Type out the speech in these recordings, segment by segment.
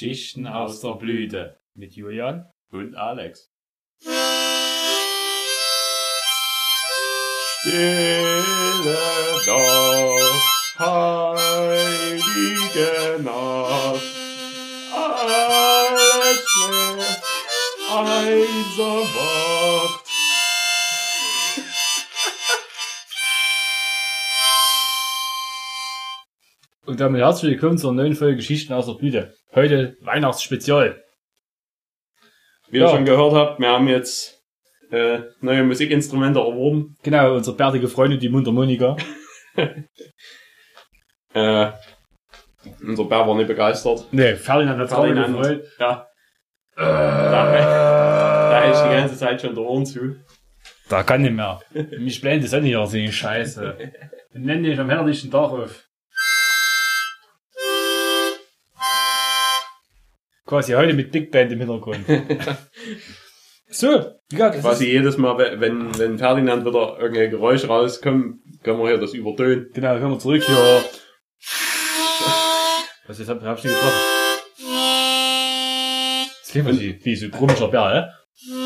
Geschichten aus der Blüte. Mit Julian. Und Alex. Stille Nacht, heilige Nacht, alles schläft. Und damit herzlich willkommen zur neuen Folge Geschichten aus der Blüte. Heute Weihnachtsspezial. Wie Ja. ihr schon gehört habt, wir haben jetzt äh, neue Musikinstrumente erworben. Genau, unsere bärtige Freundin, die Mundharmonika. Äh, unser Bär war nicht begeistert. Nee, Ferdinand hat Ferdinand. gefreut. Ja. Da, da ist die ganze Zeit schon der Ohren zu. Da kann nicht mehr. Mich blendet das auch nicht aus, die Scheiße. Nenn dich am herrlichen Tag auf. Quasi heute mit Big Band im Hintergrund. so, ja, das Quasi ist, jedes Mal, wenn, wenn Ferdinand wieder irgendein Geräusch rauskommt, können wir hier das übertönen. genau, kommen wir zurück hier. Was ist, hab, hab ich nicht getroffen? Das klingt wie, wie so ein komischer Bär, hä?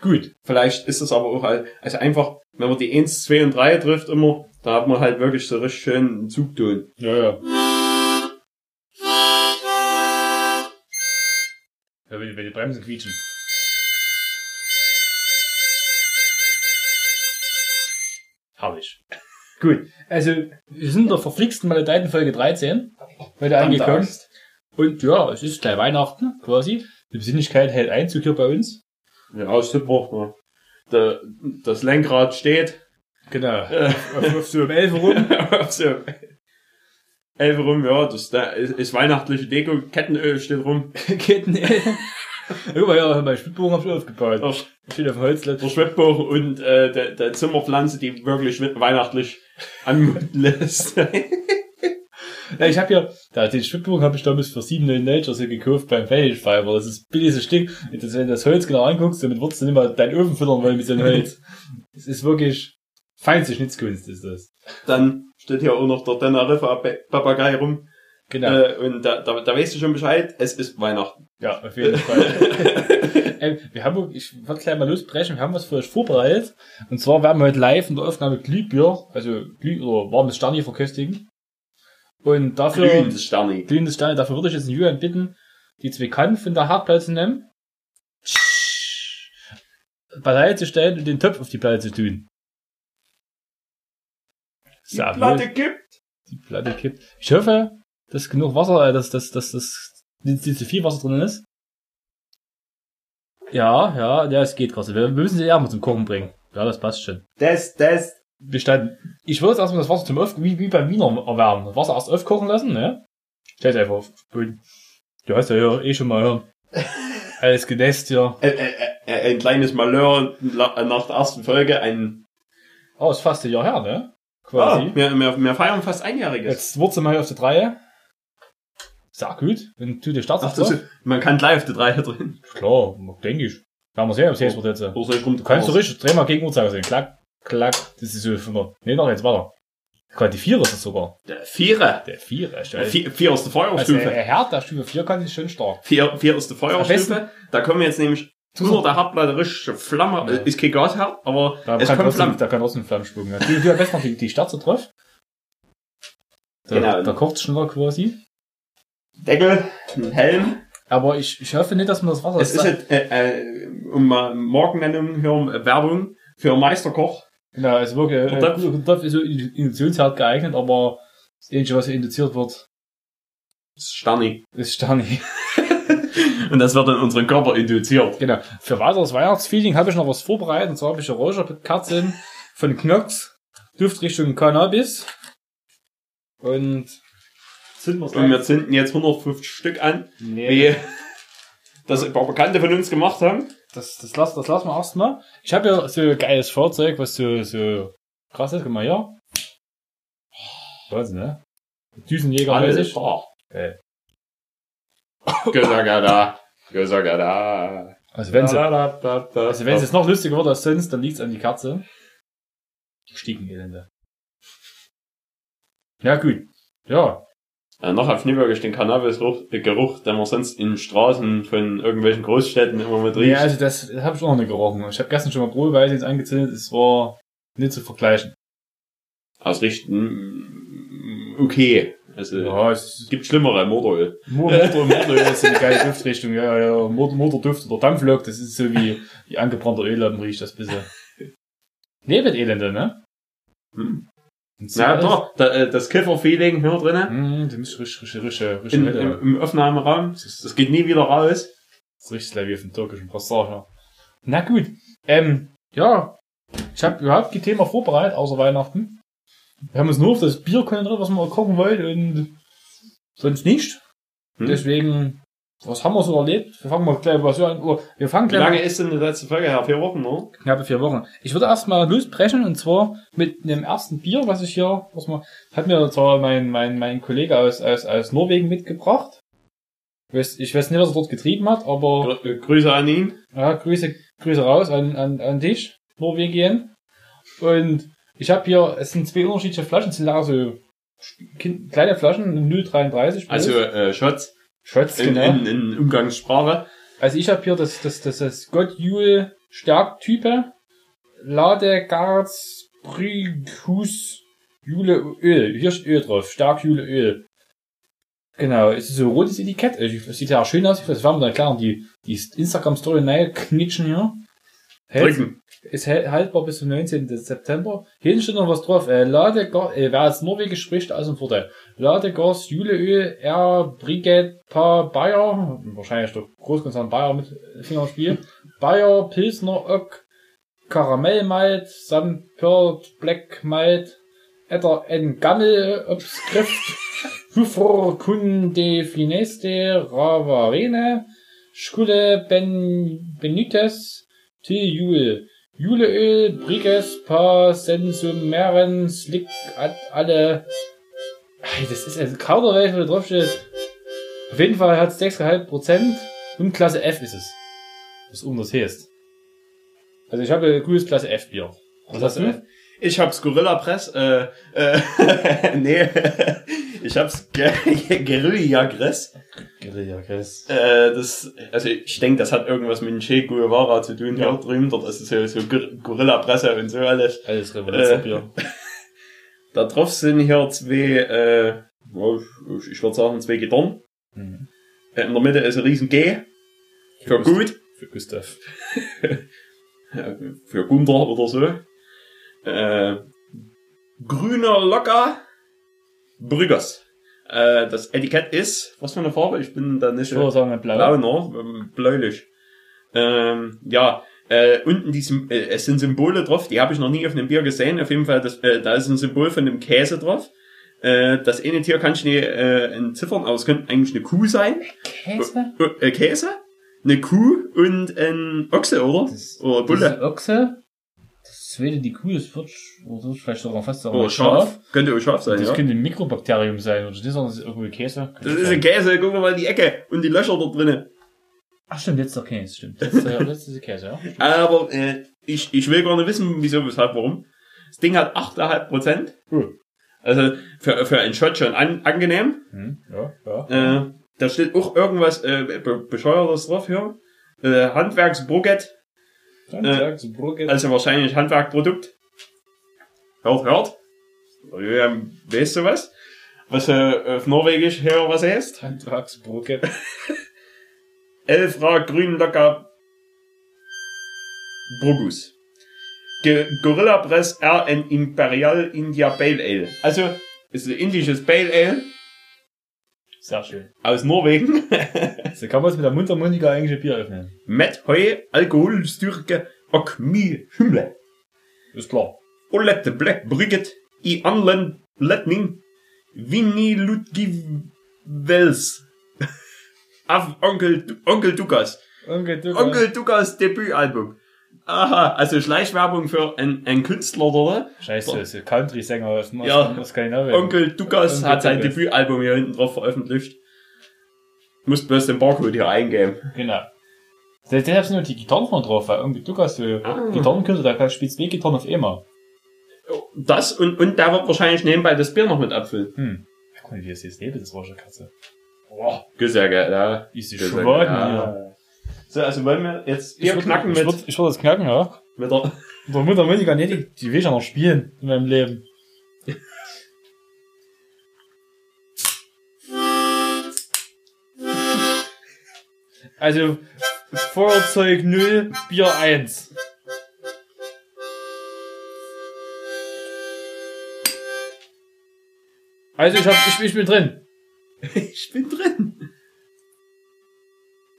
Gut. Vielleicht ist es aber auch halt, also einfach, wenn man die 1, 2 und 3 trifft immer, da hat man halt wirklich so richtig schön einen Zugton. Ja, ja. Ja, wenn, die- wenn die Bremsen quietschen. Herrlich. Gut, also wir sind in der verflixten Malediten Folge 13 heute angekommen. Und ja, es ist gleich Weihnachten quasi. Die Besinnlichkeit hält Einzug hier bei uns. Ja, super. Ja. Der, das Lenkrad steht. Genau. auf, auf so um 11 Uhr rum. Auf so elf rum, ja, das da ist, ist weihnachtliche Deko, Kettenöl steht rum. Ketten. Guck mal, ja, mein Spielbogen hab ich aufgebaut. Der, Steht auf dem Holzlett. der Schwebbuch und äh, der, der Zimmerpflanze, die wirklich weihnachtlich anmuten lässt. Ja, ich habe ja, da, den Schwibbogen habe ich damals für 7,99 oder so gekauft beim Fetish Fiber. Das ist das billigste Stück. Das, wenn du das Holz genau anguckst, damit würdest du nicht mal deinen Ofen füttern wollen mit so einem Holz. Es ist wirklich feinste Schnitzkunst, ist das. Dann steht hier auch noch der Teneriffa Papagei rum. Genau. Äh, und da, da, da weißt du schon Bescheid, es ist Weihnachten. ja, auf jeden Fall. ähm, wir haben, ich wollte gleich mal losbrechen, wir haben was für euch vorbereitet. Und zwar werden wir heute live in der Aufnahme Glühbier, also Glüh oder warmes Sterni verköstigen. Und dafür, Glühendes Sterni. glühendes Steine. Dafür würde ich jetzt den Julian bitten, die zwei Kannen von der Herdplatte zu nehmen, beiseite zu stellen und den Topf auf die Platte zu tun. Die So, Platte kippt. die Platte kippt. Ich hoffe, dass genug Wasser, äh, dass, dass, dass, dass nicht nicht zu viel Wasser drin ist. Ja, ja, ja, es geht gerade. Wir, müssen sie eher mal zum Kochen bringen. Ja, das passt schon. Das, das. Bestand. Ich würde jetzt erstmal das Wasser zum Auf, wie, wie beim Wiener erwärmen. Das Wasser erst aufkochen lassen, ne? Stell's einfach auf den Boden. Du hast ja hier eh schon mal hören. Alles genässt hier. Äh, äh, äh, ein kleines Malheur nach der ersten Folge. Ein, Oh, ist fast ein Jahr her, ne? Ah, Quasi. wir, wir, wir feiern fast einjähriges. Jetzt wir hier auf die Reihe. Sehr gut. Und du, der Start Ach, das, man kann gleich auf die drei drin. Klar, denke ich. Werden wir sehen, ob es jetzt wird jetzt. Oder soll ich rum Du kannst du richtig, dreh mal gegen Uhrzeigersinn. Klack, klack. Das ist so von der, nee, noch jetzt weiter. Gerade die Vierer ist das sogar. Der Vierer. Der Vierer ist Der Vier, vier ist die Also, Feuerstufe. der Herd der Stufe 4 kann sich schön stark. Vier, vier ist Am Feuerstufe. Da kommen jetzt nämlich unter der Herdplatte richtige Flamme. Ja. Ist kein Gasherd, aber Da es kann kommt trotzdem, Flamme. da kann trotzdem Flammen spucken. Ja. Du, du am besten noch die, die Sterze drauf. Da, Genau. da kocht schneller quasi. Deckel, ein Helm. Aber ich, ich hoffe nicht, dass man das Wasser... Es ist halt, äh, äh, um mal Markennennung hören, äh, Werbung für Meisterkoch. Genau, also wirklich, äh, Topf ist so Induktionsherd geeignet, aber das Einzige, was hier induziert wird, Das ist Sterni. ist Sterni. Und das wird in unseren Körper induziert. Genau. Für weiteres Weihnachtsfeeling habe ich noch was vorbereitet. Und zwar habe ich eine Räucherkerzen von Knox. Duft Richtung Cannabis. Und zünden wir Und wir zünden jetzt 150 Stück an, Nee, wie das ein paar Bekannte von uns gemacht haben. das, das, lass, das lassen wir erstmal. Ich habe ja so ein geiles Fahrzeug, was so, so krass ist. Guck mal hier. Wahnsinn, ne? Düsenjäger-mäßig. Alter. Geil. Gösagada. Gösagada. Also wenn sie, Also also wenn es jetzt noch lustiger wird als sonst, dann liegt's an die Katze. Die Stiegenelende. Ja, gut. Ja, Äh, noch auf nie wirklich den Cannabis-Geruch, den man sonst in Straßen von irgendwelchen Großstädten immer mit riecht. ja also das habe ich auch noch nicht gerochen. Ich habe gestern schon mal probeweise jetzt angezündet, es war nicht zu vergleichen. Ausrichten, okay. Also, Ja, es gibt schlimmere Motoröl. Motor, Motor ist eine geile Duftrichtung, ja, ja, Motor, Motorduft oder Dampflok, das ist so wie, wie angebrannter Öllampen riecht das bisschen. Nebelelende, ne? Hm. Na doch, da, äh, das Kiffer-Feeling hier drinnen, Hm, die müssen richtig, richtig, richtig, richtig, in, im, im Aufnahmeraum. Das geht nie wieder raus. Das richtig gleich wie auf dem türkischen Passage. Na gut, ähm, ja, ich habe überhaupt kein Thema vorbereitet, außer Weihnachten. Wir haben uns nur auf das Bier konzentriert, was wir kochen wollten und sonst nicht. Hm. Deswegen, was haben wir so erlebt? Wir fangen mal gleich was an. Oh, wir fangen Wie gleich lange mal- ist denn die letzte Folge her? Vier Wochen, ne? knappe vier Wochen. Ich würde erstmal losbrechen und zwar mit dem ersten Bier, was ich hier, was man, hat mir zwar mein, mein, mein Kollege aus, aus, aus Norwegen mitgebracht. Ich weiß, ich weiß nicht, was er dort getrieben hat, aber Grü- äh, Grüße an ihn. ja, Grüße, Grüße raus an, an, an dich, Norwegien. Und ich habe hier, es sind zwei unterschiedliche Flaschen, es sind leider so kind, kleine Flaschen, 0,33. Also äh, Shots Shots, in, genau. in, in Umgangssprache. Also ich habe hier das, das, das, das Gott Jule Stärktype, Ladegards Bryghus Jule Öl. Hier steht Öl drauf, Stark Jule Öl. Genau, es ist so ein rotes Etikett. Also, Es sieht ja auch schön aus. Das werden wir dann klar die, die Instagram-Story nahe knitschen hier. Hält, ist haltbar bis zum 19. September. Hinten steht noch was drauf. Äh, Ladegas, äh, wer jetzt Norwegisch spricht, also ein Vorteil. Ladegas, Juleöl, R, Brigade, Pa, Bayer, wahrscheinlich der Großkonzern Bayer mit Finger im Spiel. Bayer, Pilsner, Ock, Karamellmalt, Pearl, Black Malt, Etter, N, Gammel, Obskrift, Huffer, Kunde, Fineste, Ravarene, Schkulle, Ben, Benitez, Till Jule. Juleöl, Briges, Pa, Sensumeren, Slick, Ad, alle. Das ist also Kauderwelsch, wo da drauf steht. Auf jeden Fall hat es 6,5 Prozent und Klasse F ist es. Was um das heißt. Also ich habe ein cooles Klasse F Bier. Was hast du? Ich hab's Gorilla Press, äh, äh, nee, ich hab's Ge Guerilla Gress. Guerilla Chris. Äh, das, also ich denke, das hat irgendwas mit Che Guevara zu tun, Ja. ja. drüben, dort ist es so, so Gor- Gorilla Presse und so alles. Alles Revoluzerbier. Da drauf sind hier zwei, äh, ja, ich, ich würde sagen zwei Gitarren. Mhm. Äh, In der Mitte ist ein riesen G. Für Gustav. gut. Für Gustav. äh, für Gunther oder so. Äh, grüner Locker Brüggers. Äh, das Etikett ist, was für eine Farbe? Ich bin da nicht Ich würde sagen, blau. blau, ne? Bläulich. Ähm, ja, äh, unten die, Sym- äh, es sind Symbole drauf, die habe ich noch nie auf einem Bier gesehen. Auf jeden Fall, das, äh, da ist ein Symbol von einem Käse drauf. Äh, das eine Tier kann ich nicht äh, entziffern, aber es könnte eigentlich eine Kuh sein. Käse? Äh, äh, Käse? Eine Kuh und ein Ochse, oder? Das- oder Bulle. Ochse. Das zweite, die Kuh, das wird, oder vielleicht sogar fast sogar Oder Schaf. Könnte auch Schaf sein, Das ja. könnte ein Mikrobakterium sein, oder das ist irgendwie Käse. Das ist ein Käse, guck mal die Ecke und die Löcher da drinnen. Ach stimmt, jetzt doch Käse, stimmt. Ist, äh, das ist Käse, ja. Stimmt. Aber äh, ich, ich will gar nicht wissen, wieso, weshalb, warum. Das Ding hat 8,5 Prozent. Cool. Also für, für einen Shot schon an, angenehm. Hm, ja, ja. Äh, da steht auch irgendwas äh, be bescheuertes drauf hier. Äh, Handwerksbrugget, Dann äh, also wahrscheinlich Handwerkprodukt. Hört, hört. Ja, weißt du was? Was äh, auf Norwegisch hier was heißt? Handwerksbrugget. Elfra Grünlocker Brugus. Gorilla Press RN Imperial India Pale Ale. Also, ist ein indisches Pale Ale Sehr schön. aus Norwegen. So kann man es mit der Mundharmonika eigentlich ein Bier öffnen. Mit Heu, Alkoholstyrke och mye humle. Ist klar. Og lette Black Brygget i anledning Vinny Ludgivels. Av Onkel, Onkel Dukas. Onkel Dukas. Onkel Dukas Debütalbum. Aha, also Schleichwerbung für einen, einen Künstler, oder? Scheiße, ist ein Country-Sänger aus aus- Ja. Skandinavien. Onkel Dukas Onkel hat sein Dukas. Debütalbum hier hinten drauf veröffentlicht. Muss bloß den Barcode hier eingeben. Genau. Deshalb sind nur die Gitarren von drauf, weil irgendwie Dukas so Ah. Gitarrenkünstler, der spielt zwei Gitarren auf einmal. Das und, und der wird wahrscheinlich nebenbei das Bier noch mit abfüllen. Hm. Guck mal, wie es jetzt lebt, das Räucherkatze. Boah, Sehr geil, ja. ist die schon geil, ja. So, also wollen wir jetzt Ich Bier würd- knacken ich mit, würd, ich würde das knacken, ja. mit der, Der Mutter Monika, nee, die, die will ich ja noch spielen in meinem Leben. Also, Feuerzeug 0, Bier 1. Also, ich, hab, ich, ich bin drin. ich bin drin.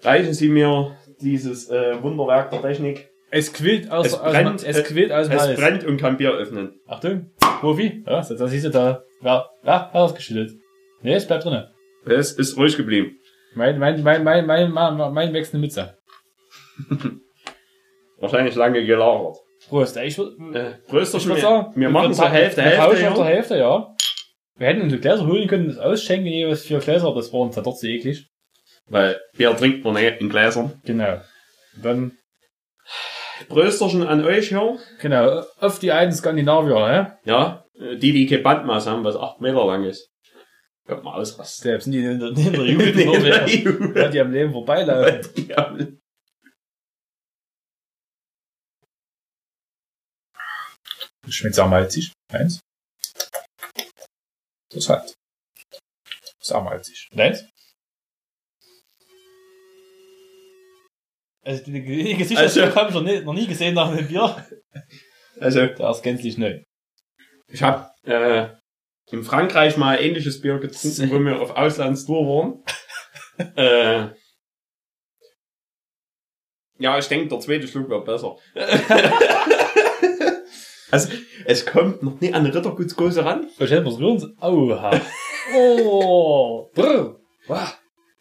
Reichen Sie mir dieses äh, Wunderwerk der Technik. Es quillt aus, Es aus, brennt, es quillt aus Es Hals. brennt und kann Bier öffnen. Achtung, Profi. Ja, das, das siehst du da. Ja, ja, hat ausgeschüttet. Nee, es bleibt drinne. Es ist ruhig geblieben. Mein, mein, mein, mein, mein, mein, mein wechselnde Mütze. Wahrscheinlich lange gelagert. Prost. Ich würde Äh, Prösterchen, würd wir, sagen, wir machen so Hälfte, wir Hälfte. tauschen auf der. Hälfte, ja. Wir hätten unsere Gläser holen können, das ausschenken, jeweils vier Gläser, das war uns dann doch zu eklig. Weil Bier trinkt man nicht in Gläsern. Genau. Dann, Prösterchen an euch hier. genau, auf die alten Skandinavier, hä? Ja, die, die kein Bandmaß haben, was 8 Meter lang ist. Könnte man ausrasten. Selbst sind die in der, in der Jugend mehr. nee. Ja, die am Leben vorbeilaufen. Das schmeckt sehr malzig. Eins. Das hat. Sehr malzig. Eins? Also, die, die Gesichtsausdruck Also- habe ich noch nie, noch nie gesehen nach einem Bier. Also, Der ist gänzlich neu. ich habe äh, in Frankreich mal ähnliches Bier getrunken, wo wir auf Auslandstour waren. äh, ja, ich denke, der zweite Schluck war besser. also, es kommt noch nie an eine Rittergutsgose ran. Ich hätte was rühren. Oha. Oh. Brr.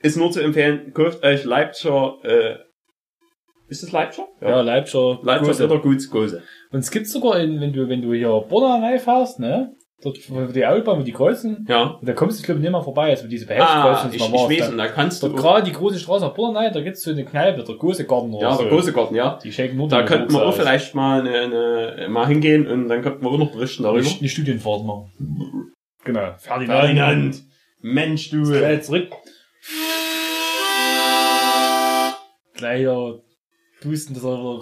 Ist nur zu empfehlen, kauft euch Leipziger, äh, ist das Leipziger? Ja, Leipziger. Leipziger Gose. Rittergutsgose. Und es gibt sogar, in, wenn du, wenn du hier Bonner reinfährst, ne? Dort, die Autobahn, wo die kreuzen. Ja. Und da kommst du, glaube ich, nicht mehr vorbei, also diese Ah, Behelfskreuzung. ich, ich weiß, und da kannst du gerade die große Straße nach rein, da gibt's so eine Kneipe, der große Garten oder Ja, so. der große Garten, ja. Die schenken nur Da könnten wir auch vielleicht mal eine, eine, mal hingehen und dann könnten wir auch noch berichten darüber. Eine, eine Studienfahrt machen. Genau. Ferdinand! Mensch, du! Gleich zurück. Gleich pusten, dass er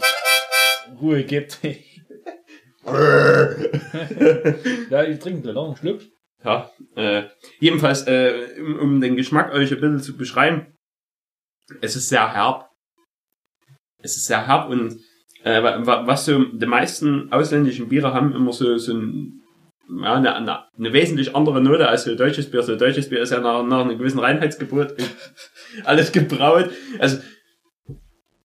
Ruhe gibt. ja, ich trinke gleich noch einen Schluck. ja, äh, jedenfalls, äh, um, um den Geschmack euch ein bisschen zu beschreiben, es ist sehr herb. Es ist sehr herb und äh, wa- wa- was so die meisten ausländischen Biere haben, immer so, so ein, ja, eine, eine, eine wesentlich andere Note als so deutsches Bier. So deutsches Bier ist ja nach, nach einem gewissen Reinheitsgebot alles gebraut. Also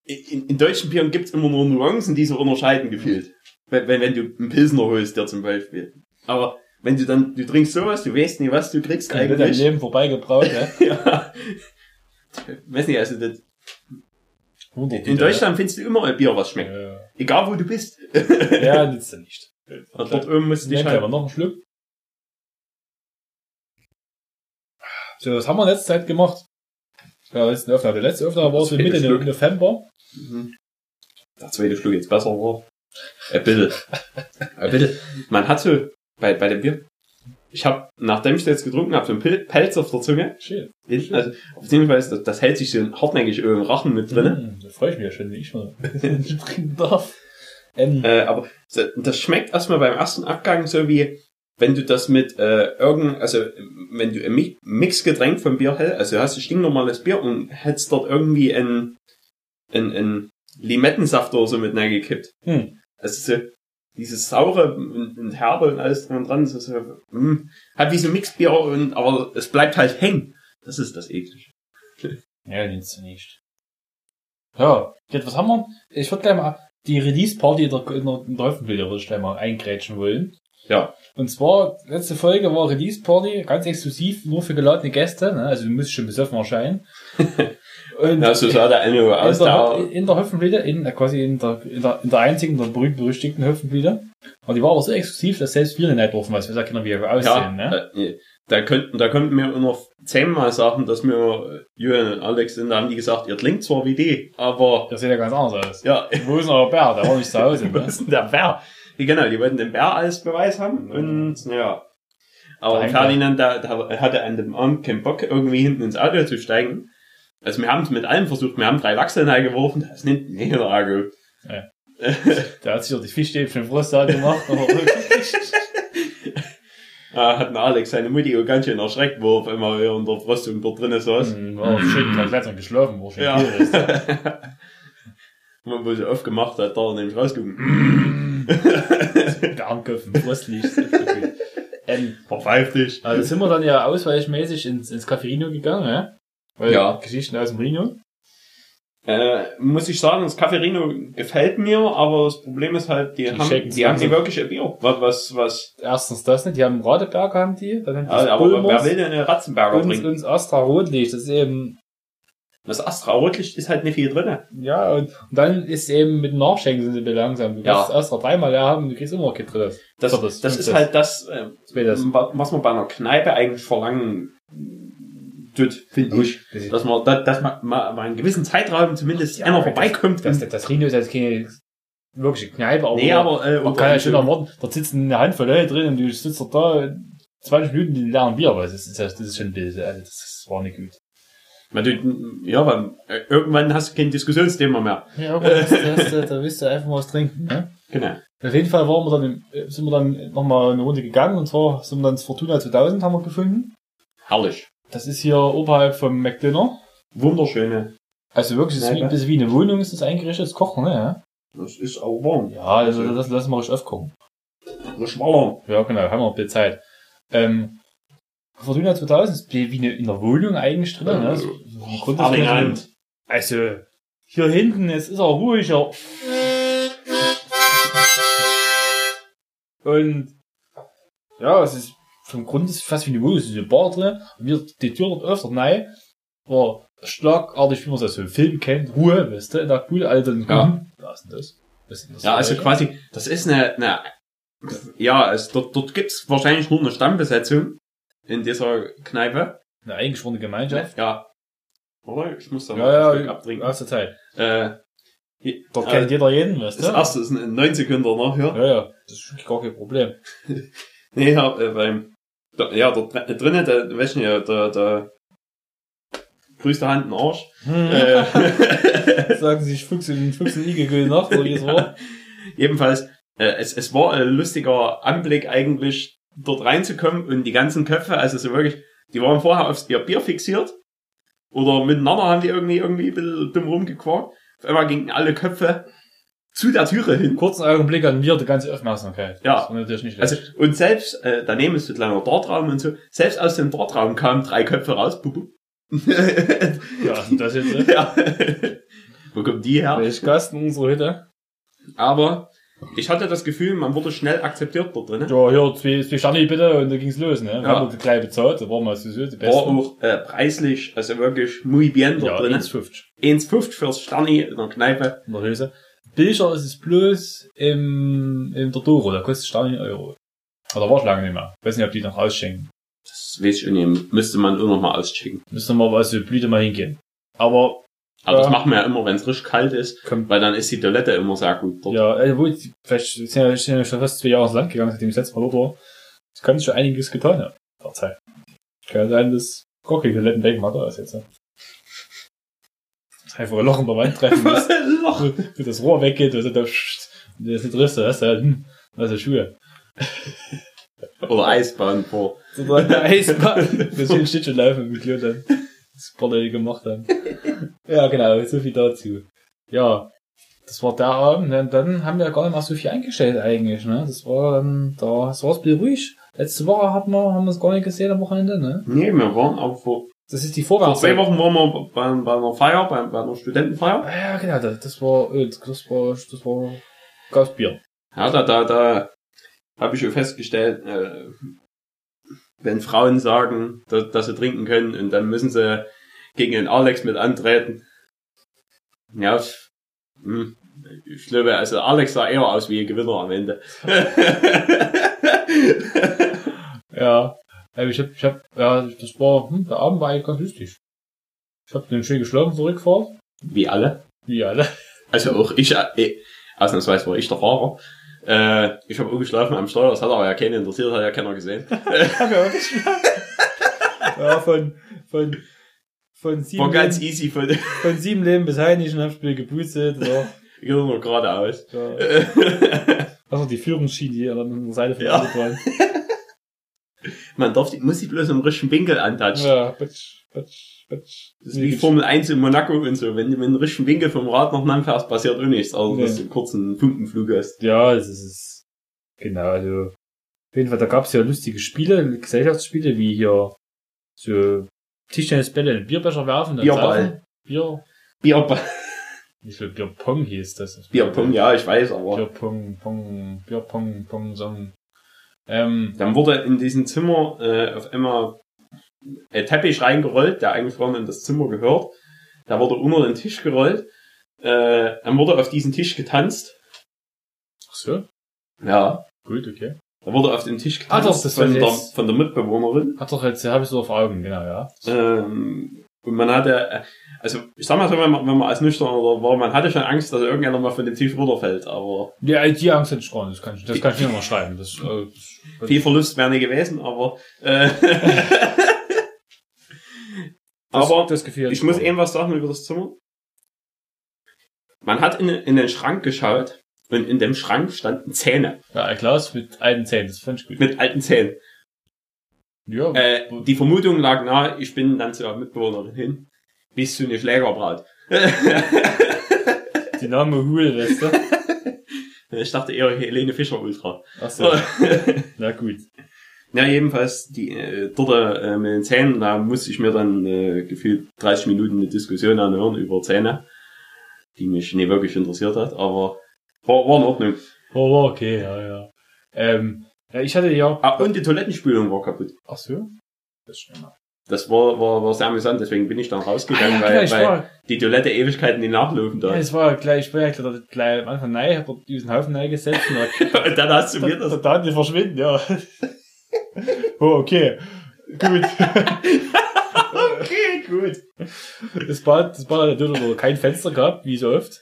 in, in deutschen Bieren gibt's immer nur Nuancen, die so unterscheiden gefühlt. Wenn, wenn, wenn du einen Pilsner holst, der zum Beispiel. Aber wenn du dann, du trinkst sowas, du weißt nie, was du kriegst am eigentlich. Leben vorbeigebraut, ne? Ja. Weiß nicht, also das, Wundert in Deutschland findest du immer ein Bier, was schmeckt. Ja, Egal wo du bist. ja nützt ja nicht. Und dort oben musst du dich halt. wir noch einen Schluck. So, was haben wir in letzter Zeit gemacht? Ja, letzte Aufnahme. Die letzte Aufnahme war Zweite Mitte Schluck. November. Mhm. Der zweite Schluck jetzt besser war. Ein bisschen. Ein bisschen. Man hat so, bei, bei dem Bier, ich habe, nachdem ich das jetzt getrunken habe, so einen Pil- Pelz auf der Zunge. Schön. Also, beziehungsweise, das, das hält sich so hartnäckig im Rachen mit drinne. Mm, da freue ich mich ja schon, wie ich mal trinken darf. Ähm, Äh, aber das schmeckt erstmal beim ersten Abgang so wie, wenn du das mit äh, irgend, also wenn du ein Mi- Mixgetränk vom Bier hältst, also du hast ein stinknormales Bier und hättest dort irgendwie ein, ein, ein Limettensaft oder so mit reingekippt. hm. Also so dieses saure und, und herbe und alles dran und dran, so, so mm, halt wie so Mixbier und aber es bleibt halt hängen. Das ist das eklige. Ja, nützt ja nicht. Ja, jetzt, was haben wir? Ich würde gleich mal die Release-Party in der, in der, in der Hüftenbilder würde ich gleich mal eingrätschen wollen. Ja. Und zwar, letzte Folge war Release-Party, ganz exklusiv, nur für geladene Gäste, ne? also du musst schon besoffen erscheinen. Und Ja, so sah der eine aus in der, in der Hüftenblüte, in, äh, quasi in der, in der, in der einzigen, der berühmt-berüchtigten Hüftenblüte. Und die war aber so exklusiv, dass selbst wir nicht durften, weil wir wissen ja wie wir aussehen, ja, ne? äh, da könnten, da könnten wir noch zehnmal sagen, dass wir, äh, Julian und Alex sind, da haben die gesagt, ihr klingt zwar wie die, aber, Das sieht ja ganz anders aus. ja, Wo ist denn der Bär? Der war nicht zu Hause, wo ne? ist denn der Bär? Ja, Genau, die wollten den Bär als Beweis haben und, ja. Aber Nein, Ferdinand, da, da hatte an dem Abend keinen Bock, irgendwie hinten ins Auto zu steigen. Also wir haben es mit allem versucht, wir haben drei Lachse hineingeworfen, das nimmt nicht der Argo. Der hat sich doch die Fischstäbchen da gemacht. Aber Da hat Alex seine Mutti auch ganz schön erschreckt, wo auf einmal in der Frostung dort drinnen saß. Hm, war schön komplett geschlafen, war Ja. wo sie aufgemacht hat, da nämlich im Frust liegt. ähm, Verpfeift dich. also sind wir dann ja ausweichmäßig ins, ins Café Rino gegangen, ja? Weil Ja. Geschichten aus dem Rino. Äh, muss ich sagen, das Cafferino gefällt mir, aber das Problem ist halt, die, Die haben, die haben nicht wirklich ein Bier. Was, was, was, Erstens das nicht, die haben Radeberger haben die, dann haben die also, aber wer will denn eine Ratzenberger und, trinken? und Astra Rotlicht, das ist eben, Das Astra Rotlicht ist halt nicht viel drinne. ja, und, und dann ist eben mit dem Nachschenken sind sie ein bisschen langsam. Du Ja. kannst das Astra dreimal leer haben, du kriegst immer ein drittes. Das, Viertes, das ist fünftes. halt das, äh, was man bei einer Kneipe eigentlich verlangen tut, finde ich. Das ist- Dass man, da- dass man mal, mal einen gewissen Zeitraum zumindest Ja, einmal das- vorbeikommt. Das, das, das Rino ist jetzt keine wirkliche Kneipe, aber, nee, aber, äh, man kann ja schon erwarten, da sitzen eine Handvoll Leute drin und du sitzt da 20 Minuten die lernen Bier, aber das ist, das ist schon ein bisschen, also das war nicht gut. Weil du, ja, weil, äh, irgendwann hast du kein Diskussionsthema mehr. Ja, aber das, das, da, willst du einfach mal was trinken, ne? Genau. Auf jeden Fall waren wir dann, im- äh, sind wir dann nochmal eine Runde gegangen und zwar sind wir dann ins Fortuna 2000 haben wir gefunden. Herrlich. Das ist hier oberhalb vom McDinner. Wunderschöne. Also wirklich, es ist wie, ein bisschen wie eine Wohnung ist das eingerichtet, das Kochen, ne? Ja, Das ist auch warm. ja also das lassen wir ruhig aufkochen. Das schmaler. Ja, genau, haben wir ein bisschen Zeit. Ähm, Fortuna 2000 ist wie wie eine, in der Wohnung eigentlich drin, ne? Also, im Grunde ist das Elegant. so- also, hier hinten, es ist auch ruhiger. Und, ja, es ist, vom Grund ist es fast wie eine Wohnung, es ist eine Bar drin, und wir, die Tür dort öfter rein, war schlagartig, wie man es aus so einem Film kennt, Ruhe, weißt du, in der Pool, Alter, Ja. was ist denn das? Was ist denn das Ja, also quasi, das ist eine, eine ja, es, dort, dort gibt's wahrscheinlich nur eine Stammbesetzung in dieser Kneipe. Eine eingeschworene Gemeinschaft. Ja. Oder? Ich muss da noch Ja, ein Stück ja, abtrinken. aus der Zeit. Äh, hier, Dort äh, kennt jeder jeden, weißt das du? erste ist ein 9 Sekunden noch, ja. Ja, ja, das ist gar kein Problem. Nee, ja, äh, beim, da, ja, dort dr- drinnen, der, weißt du ja, der, der, größte Hand in den Arsch. Äh, Sagen Sie, ich fuchse den Fuchs in Igel nach, oder wie es war. Jedenfalls, äh, es, es war ein lustiger Anblick eigentlich, dort reinzukommen und die ganzen Köpfe, also so wirklich, die waren vorher aufs ihr Bier fixiert oder miteinander haben die irgendwie irgendwie ein bisschen dumm rumgequarkt. Auf einmal gingen alle Köpfe zu der Türe hin. Kurzen Augenblick an mir die ganze Aufmerksamkeit. Ja. Das war natürlich nicht Also, schlecht. und selbst, äh, daneben ist so ein kleiner Dartraum und so, selbst aus dem Dartraum kamen drei Köpfe raus. Ja, das jetzt, ne? ja. Wo kommen die her? Welch Gast in unserer Hütte? Aber ich hatte das Gefühl, man wurde schnell akzeptiert dort drin. Ja, hier, zwei, zwei Stani bitte, und da ging's los, ne? Wir Ja. haben gleich bezahlt, da waren wir so, so die War Besten. auch äh, preislich, also wirklich muy bien dort ja, drin. 1,50 1,50 fürs Sterni in der Kneipe. in der Hülse. Billiger ist es bloß im, im der Doro, da kostet Stani Euro. Aber da war ich lange nicht mehr. Ich weiß nicht, ob die noch ausschenken. Das weiß ich nicht, müsste man auch noch mal auschecken. Müssen wir mal so Blüte mal hingehen. Aber, Aber das Ja. machen wir ja immer, wenn es richtig kalt ist, kommt weil dann ist die Toilette immer sehr gut dort. Ja, äh, wo ich, vielleicht sind ja, sind ja schon fast zwei Jahre ins Land gegangen, seitdem ich das letzte Mal dort war. Es kann sich schon einiges getan haben. in der Zeit. Kann sein, dass gar keine Toilettenbecken mehr da ist jetzt. ne? Einfach ein Loch in der Wand treffen muss, Loch. wo das Rohr weggeht, also da, das triffst, da hast du halt, hm, also Schuhe. Oder Eisbahn. So da eine Eisbahn, das schön Stitchen laufen mit Klo dann. Leute gemacht haben. Ja, genau, so viel dazu. Ja, das war der Abend, und dann haben wir gar nicht mal so viel eingestellt eigentlich, ne? Das war dann, da, das war bisschen ruhig. Letzte Woche haben wir, haben wir es gar nicht gesehen am Wochenende, ne? Nee, wir waren auch vor, Das ist die vor Vorwärts. zwei Wochen waren wir bei, bei einer Feier, bei, bei einer Studentenfeier. Ah, Ja, genau, das, das war, äh, das war, das war Gasbier. Ja, da, da, da habe ich schon festgestellt, äh, wenn Frauen sagen, dass, dass sie trinken können und dann müssen sie gegen den Alex mit antreten. Ja, f- hm, ich glaube, also Alex sah eher aus wie ein Gewinner am Ende. Ja, ich hab, ich hab, ja, das war, hm, der Abend war eigentlich ganz lustig. Ich hab den schön geschlafen zur Rückfahrt. wie alle. Wie alle. Also auch ich, äh, ausnahmsweise war ich der Fahrer. Äh, ich habe auch geschlafen am Steuer, das hat aber ja keinen interessiert, hat ja keiner gesehen. Hab ja auch geschlafen. ja, von, von, von sieben, War ganz Leben, easy von, von sieben Leben bis Heinigen hab ich mir geboostet. So. ich nur geradeaus. Ja. Also die Führungsschiene, die an der Seite von Ja. der Autobahn. Man darf die, muss die bloß im richtigen Winkel antatschen. Ja, batsch, batsch. Das ist wie Formel 1 in Monaco und so. Wenn du mit dem richtigen Winkel vom Rad nach hinten fährst, passiert auch nichts. Also, Nee. dass du einen kurzen Funkenflug hast. Ja, es ist, genau, also, auf jeden Fall, da gab's ja lustige Spiele, Gesellschaftsspiele, wie hier, so, Tischtennisbälle in den Bierbecher werfen. dann Bierball. saufen. Bier, Bierball. wie viel Bierpong hieß das? Bierpong, ja, ich weiß, aber. Bierpong, Pong, Bierpong, Pong, Song. Ähm, Dann wurde in diesem Zimmer äh, auf einmal ein Teppich reingerollt, der eigentlich vorne in das Zimmer gehört. Da wurde unter den Tisch gerollt. Äh, dann wurde auf diesen Tisch getanzt. ach so, Ja. gut, okay. Da wurde auf den Tisch Ah, getanzt doch, das von, der, jetzt- von der Mitbewohnerin. Hat doch jetzt, habe ich so auf Augen, genau, ja. Ähm, und man hatte, äh, also ich sag mal so, wenn man, wenn man als Nüchtern oder war, man hatte schon Angst, dass irgendeiner mal von dem Tisch runterfällt, aber Ja, die Angst hätte ich gar nicht, das kann ich, das kann ich nicht nochmal schreiben. Das, äh, viel Verlust wäre nicht gewesen, aber äh, das, aber das gefiel ich muss eben was sagen über das Zimmer. Man hat in, in den Schrank geschaut und in dem Schrank standen Zähne Ja, Glas mit alten Zähnen, das fand ich gut. mit alten Zähnen. ja, Äh, die Vermutung lag nahe, ich bin dann zur Mitbewohnerin hin. Bist du eine Schlägerbraut? die Name Hul, weißt du? ich dachte eher Helene Fischer Ultra. Ach so, na gut. Ja, jedenfalls die äh, dort äh, mit den Zähnen, da musste ich mir dann äh, gefühlt 30 Minuten eine Diskussion anhören über Zähne, die mich nicht wirklich interessiert hat, aber war, war in Ordnung. Oh, war okay, ja, ja. Ähm, ja, ich hatte ja. Ah, und die Toilettenspülung war kaputt. Ach so? Das ist mal. Das war, war, war sehr amüsant, deswegen bin ich dann rausgegangen, Ah, ja, weil, weil war, die Toilette Ewigkeiten nicht nachlaufen ja, da. es war gleich, ich war ja gleich, gleich am Anfang nein, hab dort diesen Haufen nein gesetzt und und dann hast du mir da, das. da die verschwinden, ja. oh, okay. Gut. Okay, gut. Das Bad, das Bad hat natürlich noch kein Fenster gehabt, wie so oft.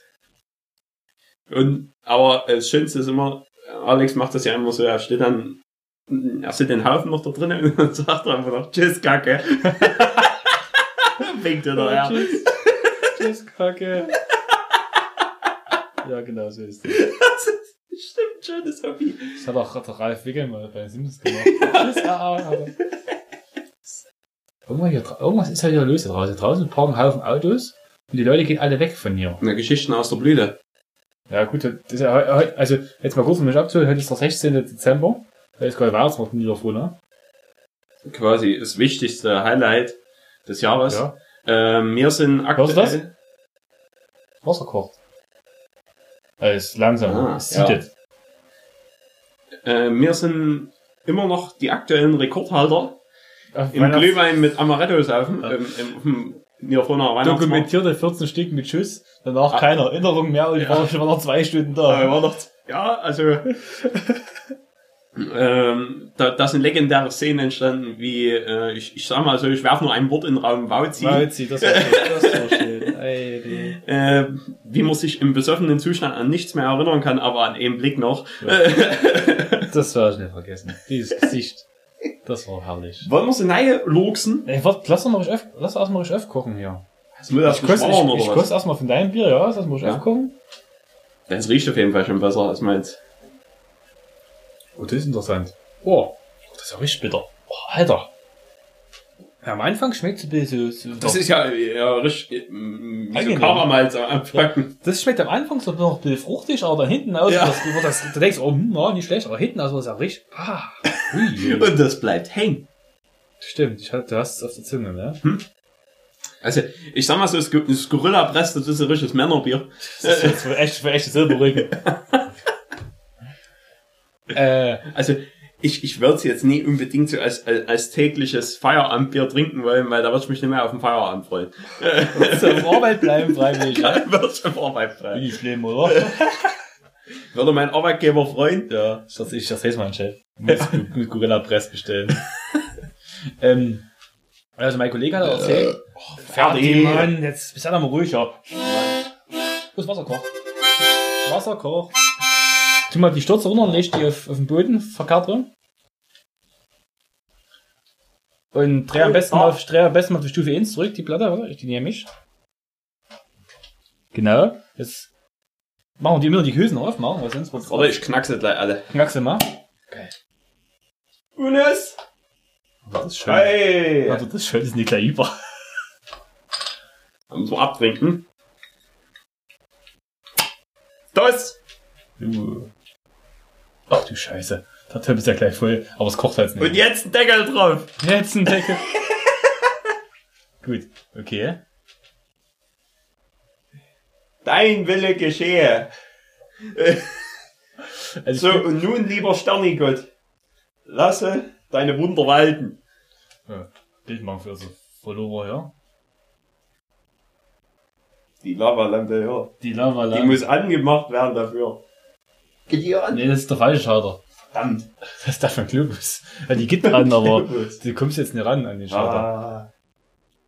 Und, aber das Schönste ist immer, Alex macht das ja immer so, er steht dann, er sieht den Haufen noch da drinnen und dann sagt er einfach noch, tschüss, Kacke. Winkt er Ja, daher. tschüss. tschüss, Kacke. Ja, genau so ist es. Das ist, stimmt, schönes Hobby. Das hat auch, hat auch Ralf Wickel mal bei Sims gemacht. Ah, ah, aber- Irgendwas, hier, irgendwas ist halt hier los hier draußen. Draußen parken Haufen Autos und die Leute gehen alle weg von hier. Eine Geschichten aus der Blüte. Ja gut, das ist ja also jetzt mal kurz um mich abzuholen, heute ist der 16. Dezember. Da ist gerade Weihnachtsmarkt in Niederfrohna. Quasi das wichtigste Highlight des Jahres. Ja. Ähm, wir sind Hörst du das? aktuell, Kocht. Alles langsam. Ah, es siedet. äh, wir sind immer noch die aktuellen Rekordhalter Auf im Weihnachts- Glühwein mit Amaretto saufen, Ja. im, im, im Niederfrohner Weihnachtsmarkt. Dokumentierte 14 Stück mit Schuss, danach Ah. keine Erinnerung mehr und ich war schon noch zwei Stunden Ja, da. war noch, ja, also ähm, da, da sind legendäre Szenen entstanden, wie äh, ich, ich sag mal so, ich werfe nur ein Wort in den Raum Wauzi, Wauzi, das war schön. Das war schön. Äh, wie man sich im besoffenen Zustand an nichts mehr erinnern kann, aber an einen Blick noch. Das war schnell vergessen. Dieses Gesicht. Das war herrlich. Wollen wir sie neue loksen? Ey, warte, lass doch mal öff, lass erstmal richtig öff kochen hier. Das muss das Ich koste, ich, ich koste erstmal von deinem Bier, ja? Lass mal richtig Ja. öff kochen. Das riecht auf jeden Fall schon besser als meins. Oh, das ist interessant. Oh, das ist ja richtig bitter. Oh, Alter. Ja, am Anfang schmeckt es ein bisschen so, so Das ist ja, ja richtig, äh, wie so Angenehm. Karamals am Anfang. Das schmeckt am Anfang so noch ein bisschen fruchtig, aber dann hinten aus, Ja. das, wo das, du denkst, oh, hm, ja, nicht schlecht, aber hinten aus war es ja richtig, ah, ui. Und das bleibt hängen. Stimmt, ich hatte, du hast es auf der Zunge, ne? Also, ich sag mal so, das Gorilla Press, das ist ein richtiges Männerbier. Das ist jetzt für echt, für echte Silberrücken. äh, Also, ich, ich würde es jetzt nie unbedingt so als, als, als tägliches Feierabendbier trinken wollen, weil da würde ich mich nicht mehr auf den Feierabend freuen. so auf Arbeit bleiben, freiwillig, ja? Da würde ich auf Arbeit Bin freuen. ich schlimm, oder? Würde mein Arbeitgeber freuen. ja, das, ich das jetzt mal Chef. Muss mit Gorilla Press bestellen. ähm, also mein Kollege hat erzählt, oh, fertig. Mann, jetzt bist du doch mal ruhiger. Ist Wasser kocht? Wasser kocht. Tu mal die Stürze runter und leg die auf, auf den Boden, verkehrt rum. Und dreh am besten mal auf, dreh am besten mal auf die Stufe 1 zurück, die Platte, oder? Ich die nehme ich. Genau. Jetzt machen wir die immer die Hülsen aufmachen, weil sonst wird's Warte, ich knackse gleich alle. Knackse mal. Geil. Unes! Das ist schön. Hey! Also das ist schön, das ist nicht gleich über. Da müssen wir abtrinken. Das! Uh. Ach du Scheiße. Der Töpf ist ja gleich voll, aber es kocht halt nicht. Und jetzt ein Deckel drauf! Jetzt ein Deckel. Gut, okay. Dein Wille geschehe. Also So, und nun, lieber Sternigott, lasse deine Wunder walten. ja, Bild machen für so Follower, ja. Die Lavalampe, ja. Die Lava Die muss angemacht werden dafür. Geht die an? Nee, das ist der falsche Schalter. Verdammt. Das ist der von Globus. Ja, die geht dran, aber du kommst jetzt nicht ran an den Schalter. Ah,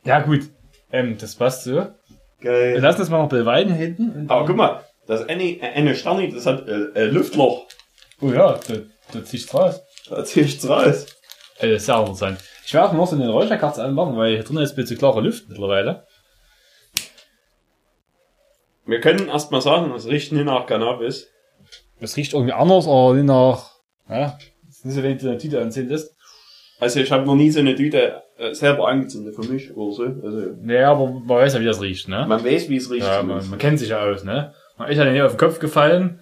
Ja, gut. Ähm, das passt so. Wir geil. lassen das mal noch beweiden hinten. Aber guck mal, das eine, eine Sternig, das hat äh, äh, Luftloch. Oh ja, da, da ziehst du raus. Da ziehst raus. Äh, das ist sehr interessant. Ich werde auch noch so eine Räucherkerze anmachen, weil hier drin ist ein bisschen klare Luft mittlerweile. Wir können erst mal sagen, es riecht nicht nach Cannabis. Das riecht irgendwie anders, aber nicht nach, ja, das ist nicht so, wenn du eine Tüte anzündet ist. Also ich habe noch nie so eine Tüte äh, selber angezündet für mich oder so. Also Naja, aber man weiß ja, wie das riecht, ne? man weiß, wie es riecht. Ja, man, man kennt sich ja aus, ne? Man ist ja nicht auf den Kopf gefallen.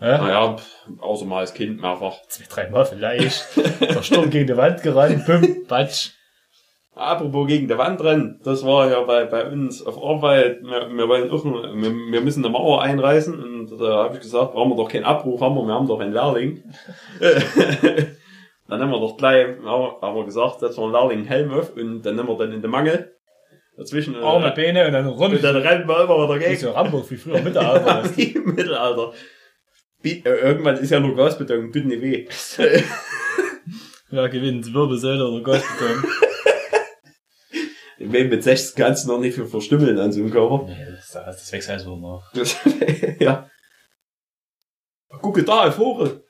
Ja, naja, außer mal als Kind mehrfach. zwei, dreimal vielleicht. Der Sturm gegen die Wand gerannt, pum, batsch. Apropos gegen die Wand rennen, das war ja bei, bei uns auf Arbeit, wir, wir wollen auch, wir, wir müssen eine Mauer einreißen und da habe ich gesagt, brauchen wir doch keinen Abbruch, haben wir, wir haben doch einen Lehrling. dann haben wir doch gleich, haben wir gesagt, setzen wir einen Lehrling Helm auf und dann nehmen wir dann in den Mangel dazwischen äh, Arme, Beine und dann rum. und dann rennen wir immer wieder Das ist ja Rambo wie früher Mittelalter. Wie im Mittelalter. Äh, irgendwann ist ja nur Gasbeton, tut nicht weh. ja, gewinnt, Wirbelsäule oder Gasbeton. Wenn mit 60 kannst du noch nicht für verstümmeln an so einem Körper. Nee, das, das, wächst alles wohl noch. Ja. Gucke da, Vogel.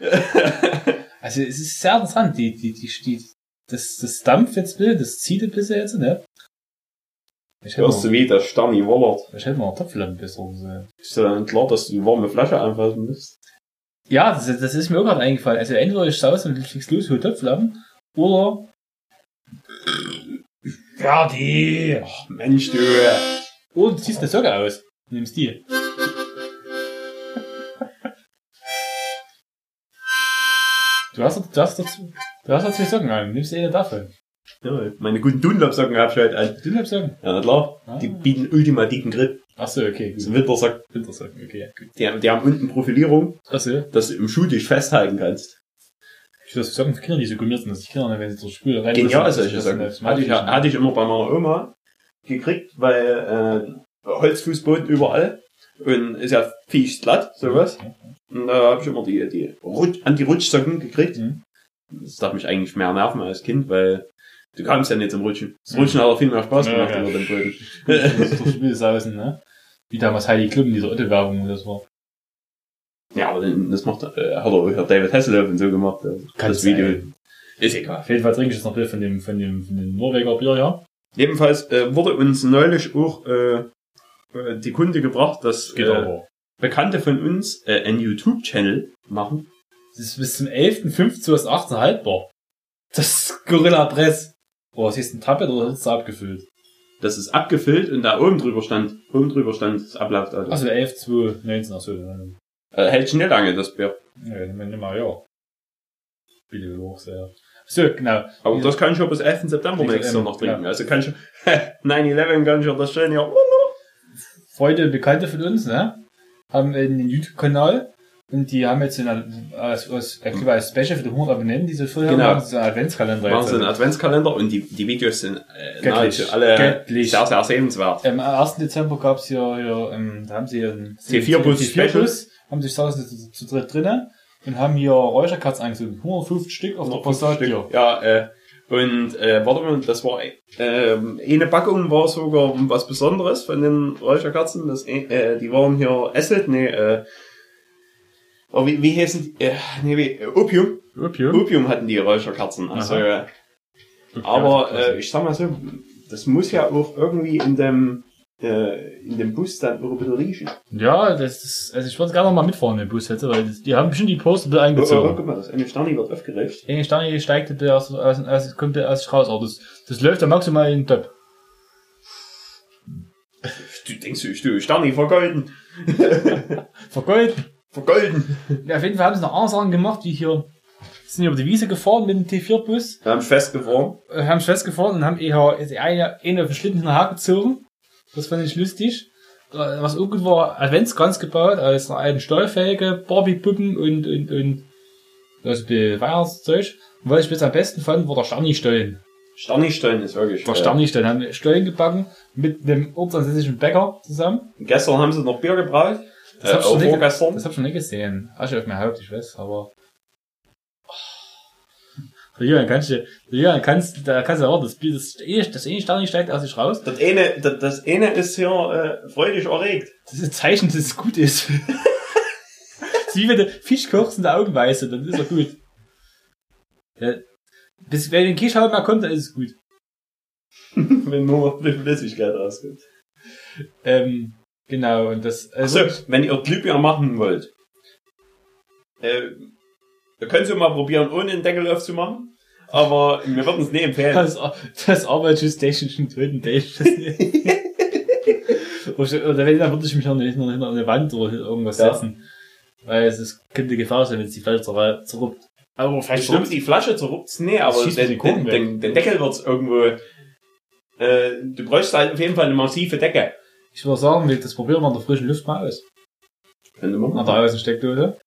Also es ist sehr interessant, die, die, die, die das, das dampft jetzt bitte, das zieht ein bisschen jetzt, ne? Ich Hörst du wie der Sterni wollert. ich hätte mal eine Topflampe besser gesehen. Ist ja dann klar, dass du die warme Flasche anfassen musst. Ja, das, das ist mir auch gerade eingefallen. Also entweder ich saus und fliegst los, hol Topflampen, oder Fertig! Ach, Mensch, du. Oder du ziehst eine Socke aus. Nimmst die. Du hast, du hast dazu, du hast da zwei Socken an, nimmst eine davon. Ja, meine guten Dunlop-Socken hab ich heute an. Du nimmst Socken. Ja, na klar. Ah. Die bieten ultimativen Grip. Ach so, okay, Das gut. sind Wintersocken. Wintersocken, okay, gut. Die, haben- die haben unten Profilierung, Ach so. dass du im Schuh dich festhalten kannst. Ich würde Socken für Kinder, die so gummiert sind, dass die Kinder, wenn sie zur Spüle rein Genial müssen, solche das- Socken. das- das- Hatte ich, hatte ich immer bei meiner Oma gekriegt, weil äh, Holzfußboden überall und ist ja fies glatt, sowas. Und da habe ich immer die, die Rutsch, Anti-Rutschsocken gekriegt. Mhm. Das darf mich eigentlich mehr nerven als Kind, weil du kamst ja nicht zum Rutschen. Das Rutschen hat auch viel mehr Spaß Ja, gemacht ja. über den Boden. Das ist durch Spüle sausen, ne? Wie damals Heidi Klum in dieser Otto-Werbung, wo das war. Ja, aber das macht, äh, hat auch hat David Hasselhoff und so gemacht. Also das Video. sein. Ist egal. Auf jeden Fall trinke ich jetzt noch Bier von dem, von dem, von dem Norweger Bier, ja. Jedenfalls äh, wurde uns neulich auch äh, äh, die Kunde gebracht, dass Geht äh. Bekannte von uns äh, einen YouTube-Channel machen. Das ist bis zum 11.05.2018 haltbar. Das ist Gorilla Press. Oh, was ist ein Tablet oder ist es abgefüllt? Das ist abgefüllt und da oben drüber stand, oben drüber stand das Ablaufdatum. Also 11.2.19, achso. Äh, hält schnell lange, das Bier. Ja, dann nehmen wir ja. Bitte hoch, sehr. So, genau. Aber Ja. das kann ich schon bis 11. September Ich- nächstes Jahr noch trinken. ja. Also kann ich 9-11 kann ich ja das schön ja. Freunde, Bekannte von uns, ne? Haben einen YouTube-Kanal. Und die haben jetzt einen, als, als, ich glaube, als Special für die 100 Abonnenten, die sie voll haben, Genau. machen sie einen Adventskalender. Machen sie einen Adventskalender und die, die Videos sind äh, nahezu alle Göttlich. sehr, sehr sehenswert. Am 1. Dezember gab's hier, hier ähm, da haben sie einen T4-Bus Special. T4-Bus, haben sich saßen zu, zu dritt drinnen und haben hier Räucherkatzen angezogen. 150 Stück auf der Passage hier. Ja, äh, und äh, warte mal, das war ähm, eine Packung war sogar was Besonderes von den Räucherkerzen. Das, äh, die waren hier Acid, nee, äh, Oh, wie, wie heißen die? Äh, nee, wie, äh, Opium. Opium. Opium hatten die Räucherkerzen. Also, Aha. äh, aber äh, ich sag mal so, das muss ja auch irgendwie in dem äh, in dem Bus dann auch ein bisschen riechen. Ja, das ist, also ich würde gerne noch mal mitfahren in den Bus hätte, weil das, die haben bestimmt die Poster da Oh, oh, oh, eingezogen. guck mal, das eine Sterni wird aufgeregt. Enge Stange steigt aus, aus, aus, kommt aus sich raus, aber das, das läuft ja maximal in den Top. Du denkst, du, Sterni vergolden. Vergolden. Vergolden. Ja, auf jeden Fall haben sie noch andere Sachen gemacht, wie hier, sind über die Wiese gefahren mit dem T4-Bus, Wir haben festgefahren. äh, haben festgefahren und haben eher eine, eine auf den Schlitten hinterher gezogen. Das fand ich lustig. Äh, Was auch gut war, Adventskranz gebaut, aus einer alten Stahlfelge, Barbie-Puppen und, und, und, also die Weihnachtszeug. Und was ich bis am besten fand, war der Sterni-Stollen. Sterni-Stollen ist wirklich. Der äh, Sterni-Stollen haben Stollen gebacken mit einem ortsansässischen Bäcker zusammen. Gestern haben sie noch Bier gebraut. Das Äh, hab ich schon nicht-. Das hab ich schon nicht gesehen. Asche auf mein Haupt, ich weiß, aber. Der Julian kannst du, der Julian kannst, da kannst du auch das das eh, das eh Stern steigt aus sich raus. Das eine, das, das eine ist hier äh, freudig erregt. Das ist ein Zeichen, dass es gut ist. das ist wie wenn du Fisch kochst und die Augen weißt, dann ist er gut. Ja, bis, wenn den Kischhaut mal kommt, dann ist es gut. Wenn nur noch eine Flüssigkeit rauskommt. Ähm, genau, und das, also, Also, wenn ihr Glühbirne machen wollt, äh, ihr könnt es mal probieren, ohne den Deckel aufzumachen. Aber wir würden es nicht empfehlen. das, das Arbeitsschutztechnischen Töten, das nicht. Oder oder wenn, dann würde ich mich noch hinter eine Wand oder irgendwas Ja. setzen. Weil es ist, könnte Gefahr sein, wenn es die Flasche zer- zerruppt. Aber vielleicht Stimmt, die Flasche zerrupft's nee, aber den, den, den, den Deckel wird's irgendwo. Äh, du bräuchst halt auf jeden Fall eine massive Decke. Ich würde sagen, wir- das probieren wir in der frischen Luft mal aus. Könnte man Nach der Außensteckdose.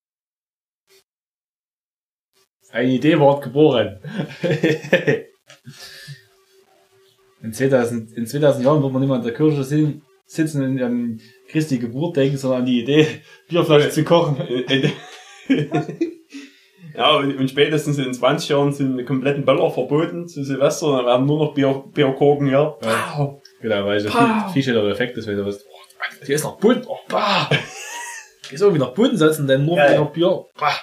Eine Idee war geboren. in, 2000, in 2000 Jahren wird man nicht mehr in der Kirche sitzen und an Christi Geburt denken, sondern an die Idee, Bierflasche zu kochen. Ja, und, spätestens in 20 Jahren sind die kompletten Böller verboten zu Silvester, dann werden nur noch Bier, Bierkorken hier. Ja. Genau, weil viel, Pow. viel schneller Effekt ist, weil du was, oh, die ist noch bunt, oh, bah. Die ist irgendwie noch bunt, setzen, dann nur Geil. wieder Bier, bah.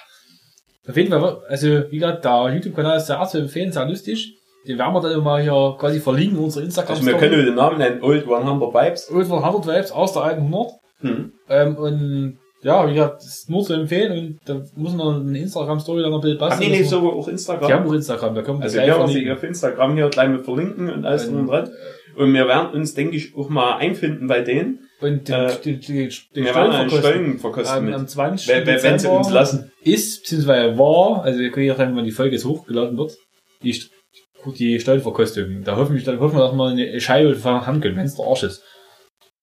Auf jeden Fall, also, wie gesagt, der YouTube-Kanal ist sehr zu empfehlen, sehr lustig. Den werden wir dann immer hier quasi verlinken in unserer instagram Also wir können den Namen nennen, Old 100 Vibes. Old 100 Vibes aus der alten 100. Hm. Ähm, und, ja, wie gesagt, das ist nur zu empfehlen und da muss man eine Instagram-Story dann noch ein bisschen Ach basteln. nee, nee, sogar auch Instagram. Die haben auch Instagram, da können wir Also gleich wir werden sie auf Instagram hier gleich mit verlinken und alles drum und dran. Und wir werden uns, denke ich, auch mal einfinden bei denen. Und den, Äh, den, den, den wir werden einen Stollen Stollen verkosten am, mit. am 20. Wenn, wenn, wenn sie Dezember uns lassen. ist, beziehungsweise war, also wir können ja sagen, wann die Folge jetzt hochgeladen wird, die, die Stollenverkostung. Da hoffen wir, dann hoffen wir, dass wir eine Scheibe von haben können, wenn es der Arsch ist.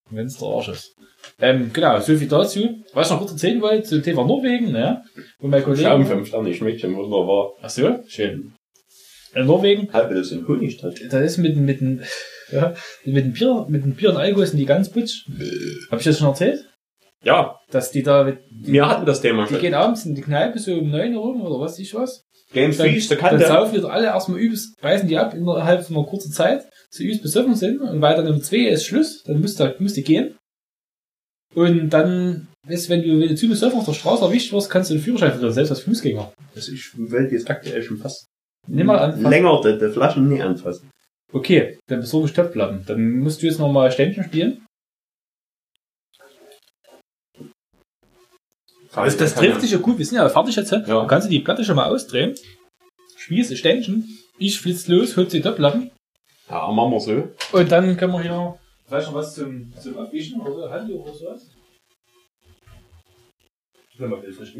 Wenn es der Arsch ist. Ähm, genau, so viel dazu. Was ich noch kurz erzählen wollte, zum Thema Norwegen, ne? Und mein Schaum Kollege. fünf Sterne, schmeckt schon wunderbar. Ach so, schön. In Norwegen, Halb das in Honig drin. da ist mit, mit, dem- ja, mit dem Bier, mit dem Bier und Alkohol sind die ganz putsch. Hab ich das schon erzählt? Ja, Dass die da, die, wir hatten das Thema die schon. gehen abends in die Kneipe so um neun Uhr rum oder was ich was. Games Dann, Freeze, der dann Kante. saufen wieder alle erstmal übelst, beißen die ab innerhalb von einer kurzen Zeit, zu übelst besoffen sind und weil dann um zwei ist Schluss, dann müsst ihr, müsst ihr gehen. Und dann, weißt, du, wenn du, wenn du zu besoffen auf der Straße erwischt wirst, kannst du den Führerschein verlieren, selbst als Fußgänger. Das ist Welt jetzt aktuell schon fast. Nimm mal an. Länger die, die Flaschen nie anfassen. Okay, dann besorge ich Topflappen. Dann musst du jetzt nochmal Ständchen spielen. Das, das trifft sich ja gut, wir sind ja fertig jetzt. Ja. Dann kannst du die Platte schon mal ausdrehen. Spielst Ständchen. Ich flitz los, holst die Topflappen. Ja, machen wir so. Und dann können wir hier vielleicht noch was zum, zum Abwischen oder so, Handtuch oder sowas. Ich will mal bisschen frisch.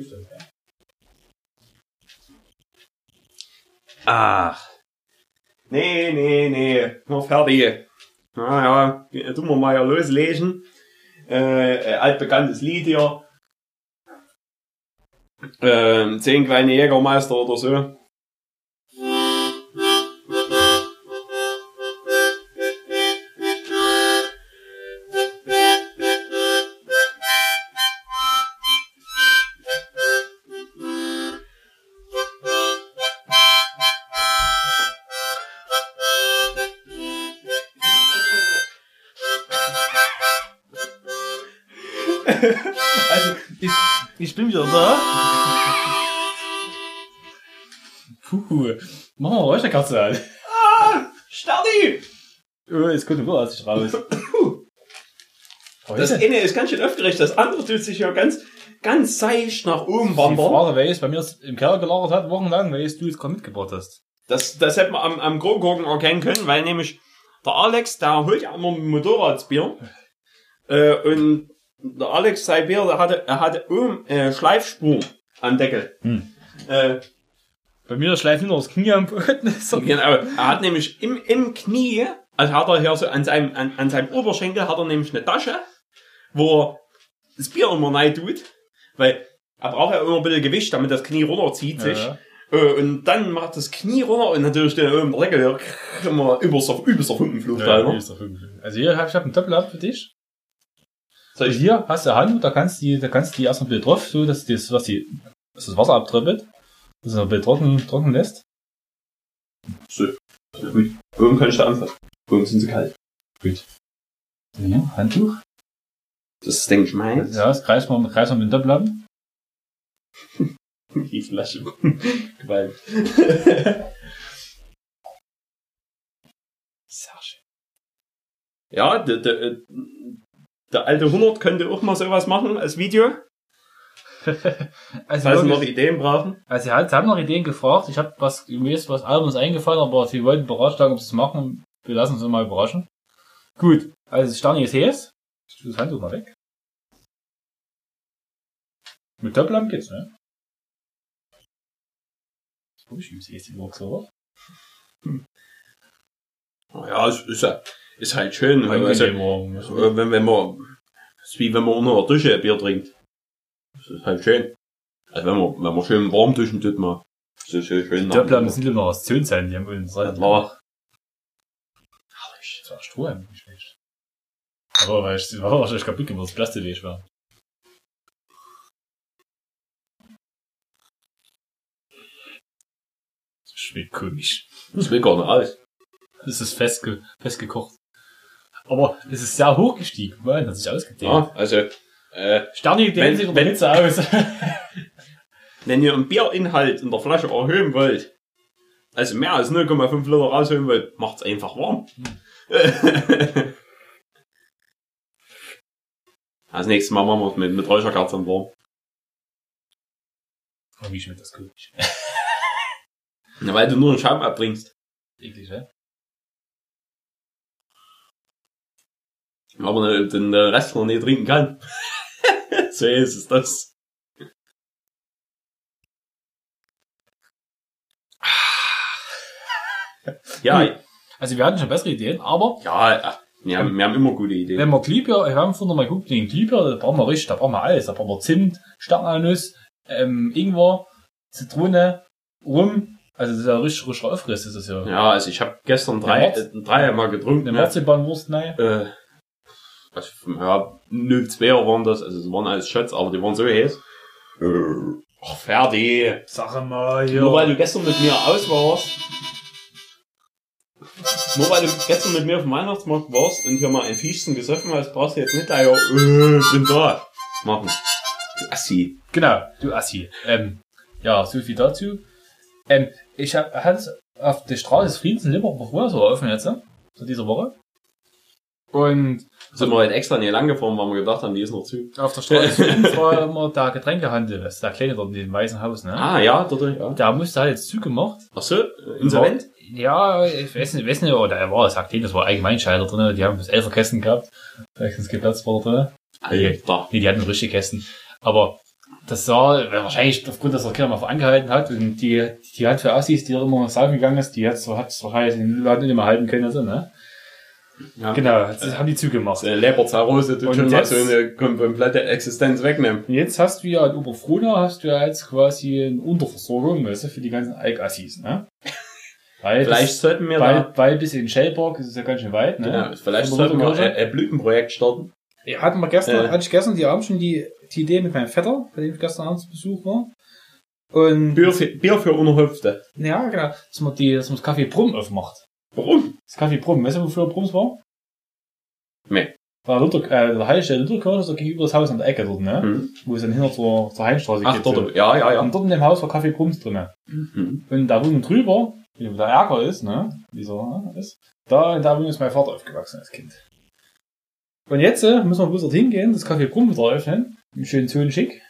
Ach. Nee, nee, nee. Noch fertig. Na ja, tun wir mal hier loslesen. Äh, äh, altbekanntes Lied hier. Ähm, zehn kleine Jägermeister oder so. Wieder da. Puh. Machen wir Räucherkerze an. Stardi! Oh, jetzt kommt aus sich raus. Das eine ist ganz schön aufgeregt, das andere tut sich ja ganz, ganz seicht nach oben Die wandern. Frage, wer es bei mir im Keller gelagert hat, wochenlang, weil es du jetzt gerade mitgebracht hast. Das, das hätte man am, am Kronkorken erkennen können, weil nämlich der Alex, der holt ja immer dem Motorradsbier. Äh, und der Alex, sein Bier, der hatte, er hatte oben äh, Schleifspur am Deckel. Hm. Äh, Bei mir schleift nur das Knie am Boden. Genau, er hat nämlich im, im Knie, also hat er hier so an seinem, an, an seinem Oberschenkel hat er nämlich eine Tasche, wo er das Bier immer rein tut, weil er braucht ja immer ein bisschen Gewicht, damit das Knie runterzieht sich. Ja. Äh, Und dann macht das Knie runter und natürlich der oben der Deckel immer übers auf übelst auf Hundenflug Ja, da, ne? Also hier hab ich hab einen Doppelab für dich. Ich hier hast du Hand, da kannst du die, da kannst du die erstmal wieder drauf, so dass das, was die, dass das Wasser abtröppelt, dass es ein bisschen trocken, trocken lässt. so. Gut. Oben kann ich da anfangen. Oben sind sie kalt. Ja, Handtuch. Das ist, denke ich, meins. Ja, das kreist man, kreist man mit dem Doppelab. Die Flasche. Gewalt. Sehr schön. Ja, der, der, der alte 100 könnte auch mal sowas machen als Video, Also, falls sie noch Ideen brauchen. also sie, haben noch Ideen gefragt. Ich habe was, mir ist was Albums eingefallen, aber sie wollten beratschlagen, ob sie es machen. Wir lassen uns mal überraschen. Gut, also Stani ist heiß. Ich tue das Handtuch mal weg. Mit Doppellamp geht's, ne? Ich übe es die so. Ja, es ist, ja- ist halt schön. Also, Angenehm. äh, wenn, wenn man, ist wie wenn man unter der Dusche ein Bier trinkt. Das ist halt schön. Also wenn man, wenn man schön warm duschen tut, mal. Das ist schön, schön. Doppellamp sind immer aus Zön sein, die haben uns Ja, klar. Das war Strohhalm, nicht schlecht. Aber weil ich, das war wahrscheinlich kaputt gemacht, das Plastik war. Das schmeckt komisch. Das will gar nicht alles. Das ist festge festgekocht. Aber es ist sehr hoch gestiegen. Weil, hat sich ausgedehnt. Ja, also, äh, Sterni dehnt sich unter Hitze aus. wenn ihr einen Bierinhalt in der Flasche erhöhen wollt, also mehr als 0,5 Liter rausholen wollt, macht's einfach warm. Als nächstes Mal machen wir es mit, mit Räucherkerzen warm. oh, wie schmeckt das komisch. Na, weil du nur einen Schaum abbringst. Eklig, ne? Aber den äh, Rest noch nicht trinken kann. so ist es das. Ja, Also wir hatten schon bessere Ideen, aber ja, äh, wir haben, wir haben immer gute Ideen. wenn wir Glühbirne, wir haben vorhin mal geguckt, den Glühbirne, da brauchen wir richtig, da brauchen wir alles. Da brauchen wir Zimt, Sternalnuss, ähm, Ingwer, Zitrone, Rum. Also das ist ja richtig rischer Aufriss, das ist ja. Ja, also ich habe gestern drei, äh, drei mal getrunken. Eine ne? Marzipanwurst, nein. Äh, also, ja, 02er waren das, also es waren alles Shots, aber die waren so heiß. Äh, Ach, fertig. Sag mal, hier. Nur weil du gestern mit mir aus warst. Nur weil du gestern mit mir auf dem Weihnachtsmarkt warst und hier mal ein Fischchen gesoffen hast, brauchst du jetzt nicht gleich, äh, ich bin da, machen. Du Assi. Genau, du Assi. Ähm, ja, so viel dazu. Ähm, ich hab, hatte auf der Straße des Friedens in Limburg vorher so offen jetzt, ne? So diese Woche. Und Sind wir halt extra nicht lang gefahren, weil wir gedacht haben, die ist noch zu. auf der Straße war immer der Getränkehandel, das ist der kleine dort in dem weißen Haus, ne? Ah, ja, dort, ja. Da musste halt jetzt zugemacht. Ach so, insolvent? Ja, ich weiß nicht, weiß nicht, oder er war, sagt denen, das war Allgemeinscheider drin, die haben bis elf Kästen gehabt. Es geplatzt drin. Alter. Nee, die hatten richtige Kästen. Aber das war wahrscheinlich aufgrund, dass der Kinder mal angehalten hat und die, die hat für Assis, die immer saufen gegangen ist, die hat so, hat so halt den Laden nicht mehr halten können, also, ne? Ja. Genau, das haben die zugemacht. Äh, Leberzarose tut schon mal so eine komplette Existenz wegnehmen. Jetzt hast du ja in Oberfrohna hast du ja jetzt quasi eine Unterversorgung, weißt du, für die ganzen Alk-Assis, ne? Weil Vielleicht das, sollten wir weil, da, weil bis in Schellberg ist es ja ganz schön weit, ne? genau, vielleicht sollten wir ein, ein Blütenprojekt starten. Ja, hatten wir gestern, Äh. hatte ich gestern die Abend schon die, die Idee mit meinem Vetter, bei dem ich gestern Abend zu Besuch war. Und, Bier für, Bier für Unerhöfte. ja, genau, dass man die, dass man das Kaffee Brumm aufmacht. Warum? Das Kaffee Brumm, weißt du, wofür Brumms war? Nee. war Luther, äh, der Heilstelle Lutherkirche, so gegenüber das Haus an der Ecke dort, ne? Mhm. Wo es dann hinter zur, zur Heimstraße Ach, geht. dort, so. ja, ja, ja. Und dort in dem Haus war Kaffee Brums drin. Mhm. Und da Wohnung drüber, wie der Ärger ist, ne? Dieser ne, ist, da Wohnung ist mein Vater aufgewachsen als Kind. Und jetzt äh, müssen wir bloß dort hingehen, das Café Brumm wieder öffnen, im schönen schick.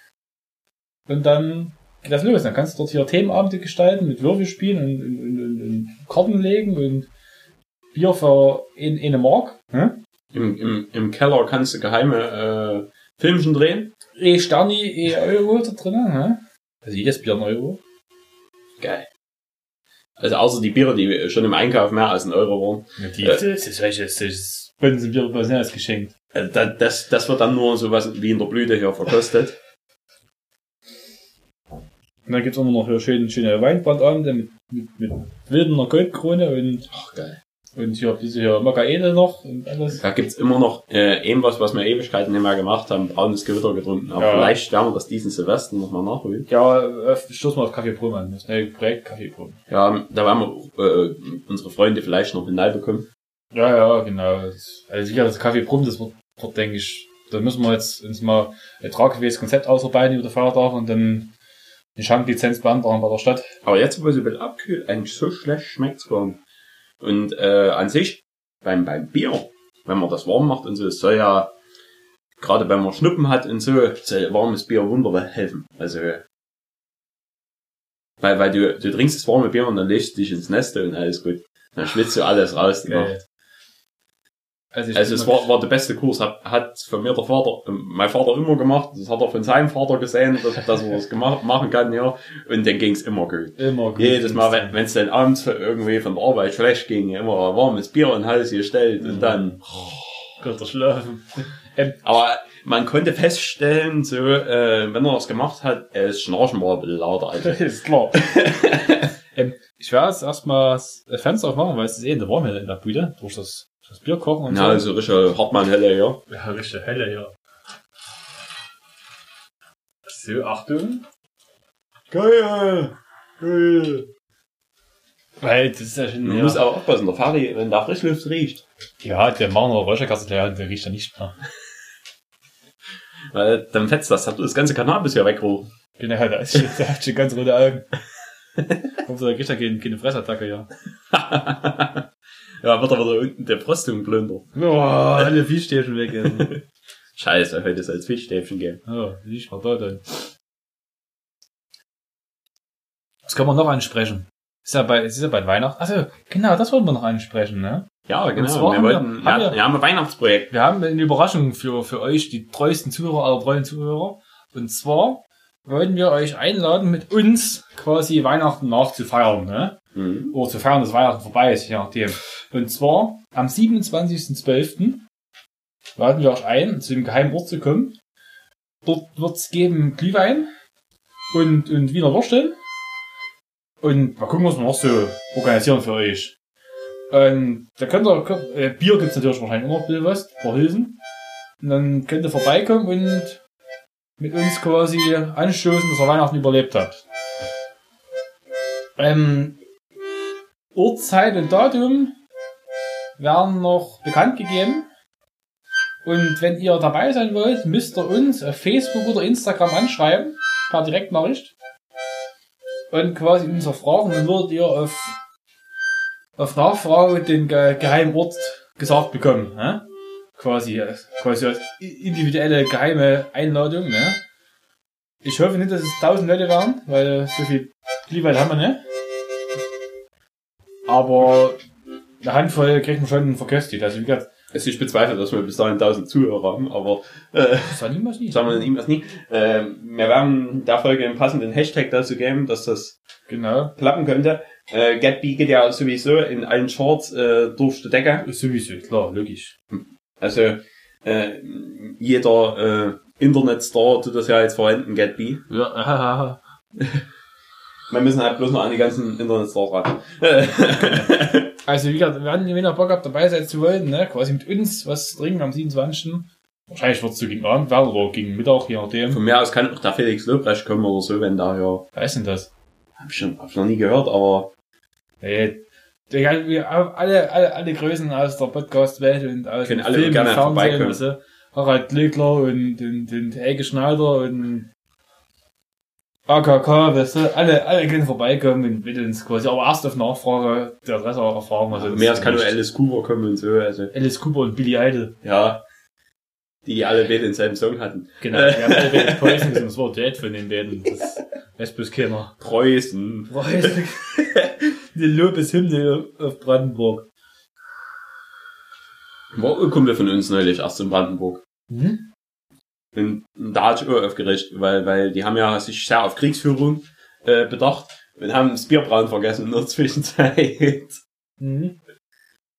Und dann das los. Dann kannst du dort hier Themenabende gestalten mit Würfelspielen und, und, und, und, und Karten legen und Bier für in, eine Mark. Hm? Im, im, Im Keller kannst du geheime äh, Filmchen drehen. E Sterni, E Euro da drinnen. Hm? Also jedes Bier ein Euro. Geil. Also außer die Biere, die schon im Einkauf mehr als ein Euro waren. Ja, die, Äh. das ist welches, das ist was nicht geschenkt. Also da, das, das wird dann nur sowas wie in der Blüte hier verkostet. Und dann gibt's auch noch hier schön, schöne Weinbrandabende mit, mit, mit wildener Goldkrone und, Ach, geil. und hier diese hier Makaede noch und alles. Da gibt's immer noch äh, irgendwas, was wir Ewigkeiten nicht mehr gemacht haben, braunes Gewitter getrunken. Aber Ja. vielleicht werden wir das diesen Silvester nochmal nachholen. Ja, äh, stoß mal auf Kaffee Brum an. Das neue Projekt Kaffee Brum. Ja, da werden wir äh, unsere Freunde vielleicht noch hinteil bekommen. Ja, ja, genau. Also sicher, das Kaffee Brum, das wird, wird denke ich, da müssen wir jetzt uns mal ein tragfähiges Konzept ausarbeiten über den Feiertag und dann eine Schanklizenz beantragen bei der Stadt. Aber jetzt, wo es ein bisschen abkühlt, eigentlich so schlecht schmeckt's nicht. Und äh, an sich, beim, beim Bier, wenn man das warm macht und so, es soll ja, gerade wenn man Schnuppen hat und so, soll warmes Bier wunderbar helfen. Also, weil, weil du, du trinkst das warme Bier und dann legst du dich ins Neste und alles gut. Dann schwitzt du alles raus. die. Geil. Also, Also es war, war der beste Kurs, hat, hat von mir der Vater, ähm, mein Vater immer gemacht, das hat er von seinem Vater gesehen, dass, dass er das gemacht, machen kann, ja, und dann ging's immer gut. immer gut. Jedes Mal, wenn es dann abends irgendwie von der Arbeit schlecht ging, immer ein warmes Bier in den Hals gestellt und dann. Gott, schlafen. Aber man konnte feststellen, so, äh, wenn er das gemacht hat, äh, das Schnarchen war ein bisschen lauter. Also. ist klar. ähm, ich werde jetzt erstmal das Fenster aufmachen, weil es ist eh in der Warme in der Bühne, durch das, das Bier kochen und Ja, also richtig Hartmann-Helle, ja. Ja, richtig helle, ja. So, Achtung. Geil! Geil! Weil das ist ja schon. Man ja, muss aber aufpassen, der Fari, wenn da Frischluft riecht. ja, der machen noch Räucherkasse und der riecht ja nicht mehr. Weil dann fetzt das, hat das ganze Cannabis ja weggerufen. Genau, der, ist schon, der hat schon ganz rote Augen. Hoffentlich der kriegt er keine, keine Fressattacke, ja. ja, wird aber da unten der Brüstung plündert. Boah, alle Fischstäbchen weg. Scheiße, heute soll es Fischstäbchen geben. Ja, nicht mal da dann. Was kann man noch ansprechen? Ist ja bei, ist ja bei Weihnachten. Also, genau, das wollten wir noch ansprechen, ne? Ja, genau. Wir haben wir- wollten, haben ja, wir- wir haben ein Weihnachtsprojekt. Wir haben eine Überraschung für, für euch, die treuesten Zuhörer aller treuen Zuhörer. Und zwar wollten wir euch einladen, mit uns quasi Weihnachten nachzufeiern, ne? Mhm. Oder zu feiern, Weihnachten vorbei ist, je nachdem. Und zwar am 27.12. laden wir euch ein, zu dem geheimen Ort zu kommen. Dort wird's geben Glühwein und, und Wiener Würstel. Und mal gucken, was wir noch so organisieren für euch. Und da könnt ihr, äh, Bier gibt's natürlich wahrscheinlich immer ein bisschen was, ein paar Hilsen. Und dann könnt ihr vorbeikommen und mit uns quasi anstoßen, dass ihr Weihnachten überlebt habt. Ähm, Uhrzeit und Datum werden noch bekannt gegeben. Und wenn ihr dabei sein wollt, müsst ihr uns auf Facebook oder Instagram anschreiben, per Direktnachricht. Und quasi uns erfragen, dann würdet ihr auf, auf Nachfrage den ge geheimen Ort gesagt bekommen. Ne? Quasi, äh, quasi als individuelle geheime Einladung. Ne? Ich hoffe nicht, dass es 1000 Leute werden, weil so viel Glühwein haben wir nicht. Aber eine Handvoll kriegt man schon verköstigt. Also wie gesagt, Also ich bezweifle, dass wir bis dahin 1000 Zuhörer haben, aber äh, niemals sagen wir das nie. Äh, wir werden der Folge einen passenden Hashtag dazu geben, dass das Genau. klappen könnte. Äh, GetBee geht ja sowieso in allen Charts äh, durch die Decke. Sowieso, klar, logisch. Also äh, jeder äh, Internetstar tut das ja jetzt verwenden, GetBee. Ja. Wir müssen halt bloß noch an die ganzen Internetstars ran. Also wie gesagt, wir hatten, wenn ihr Bock habt, dabei sein zu wollen, ne, quasi mit uns was trinken am 27. Wahrscheinlich wird es so gegen Abend werden oder gegen Mittag, je nachdem. Von mir aus kann auch der Felix Lobrecht kommen oder so, wenn da ja. Wer ist denn das? Hab ich, schon, hab ich noch nie gehört, aber Nee, Der, wir, alle, alle, alle Größen aus der Podcast-Welt und aus Können dem alle Film, gerne Fernsehen, also Harald Glöckler und, und, und Helge Schneider und AKK, weißt du, alle, alle können vorbeikommen und bitte uns quasi, aber erst auf Nachfrage der Adresse erfahren. Also Mehr als kann nur Alice Cooper kommen und so, also, Alice Cooper und Billy Idol. ja. Die alle beide denselben Song hatten. Genau, wir haben alle beide Preußen das war Date von den beiden. Das weiß bloß keiner. Preußen. Preußen. Die Lobeshymne auf Brandenburg. War ein Kumpel von uns neulich erst in Brandenburg. Mhm. Und da hat ich auch aufgeregt, weil, weil die haben ja sich sehr auf Kriegsführung äh, bedacht und haben das Bierbrauen vergessen in der Zwischenzeit. Mhm.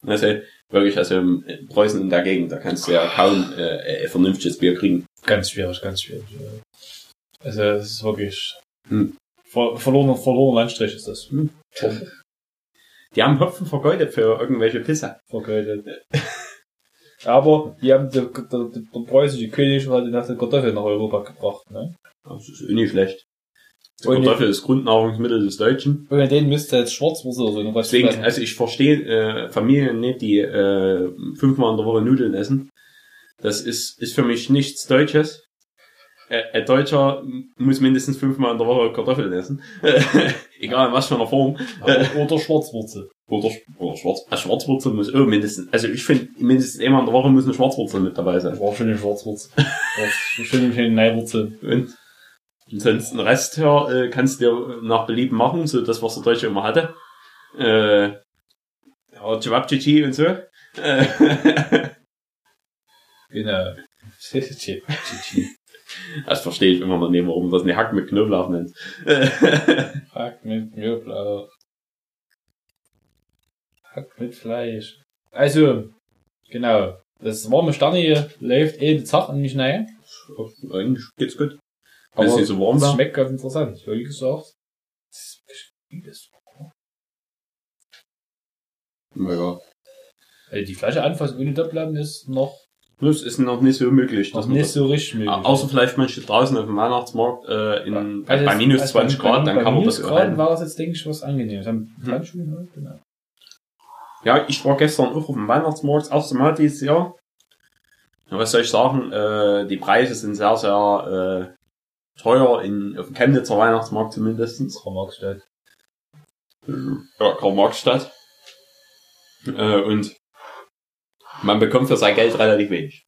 Also wirklich, also in Preußen in der Gegend, da kannst du ja kaum äh, ein vernünftiges Bier kriegen. Ganz schwierig, ganz schwierig. Also, es ist wirklich Hm. ver verlorener, verlorener Landstrich ist das. Hm. Die haben Hopfen vergeudet für irgendwelche Pisse. Vergeudet. Aber die haben der, der, der, preußische König hat nach der Kartoffel nach Europa gebracht. Ne? Das ist eh nicht schlecht. Die Und- Kartoffel ist Grundnahrungsmittel des Deutschen. Und denen müsste jetzt Schwarzwurzel oder so noch was Deswegen, fressen. also ich verstehe äh, Familien nicht, die äh, fünfmal in der Woche Nudeln essen. Das ist, ist für mich nichts Deutsches. Äh, ein Deutscher muss mindestens fünfmal in der Woche Kartoffeln essen. Egal in was für einer Form. Aber- oder Schwarzwurzel. Oder, oder Schwarz, eine Schwarzwurzel muss auch mindestens, also ich finde, mindestens einmal in der Woche muss eine Schwarzwurzel mit dabei sein. War schön die Schwarzwurzel. Schön die Neiwurzel. Und ansonsten den Rest her äh, kannst du dir nach Belieben machen, so das, was der Deutsche immer hatte. Äh, ja, Chewabchichi und so. Äh, Genau. das verstehe ich immer noch nicht, warum das nicht Hack mit Knoblauch nennt. Äh, Hack mit Knoblauch. Hack mit Fleisch. Also, genau. Das warme Sterne läuft jeden Tag an mich rein. Eigentlich geht's gut. Aber es nicht so warm Das war. schmeckt ganz interessant. Wie gesagt. Das ist vieles. Ja. Also die Flasche anfassen ohne Doppeln ist noch, Das ist noch nicht so möglich. noch man nicht so richtig möglich. außer vielleicht manche draußen auf dem Weihnachtsmarkt äh, in, Also bei minus also 20 bei- Grad, dann kann man das Minusgraden halten. war das jetzt, denke ich, was angenehmes. Haben Hm. Handschuhe, ne? genau. Ja, ich war gestern auch auf dem Weihnachtsmarkt, das erste Mal dieses Jahr. Ja, was soll ich sagen? Äh, die Preise sind sehr, sehr äh, teuer in, auf dem Chemnitzer Weihnachtsmarkt zumindestens. Karl-Marx-Stadt. Ja, Karl-Marx-Stadt. Äh, und man bekommt für sein Geld relativ wenig.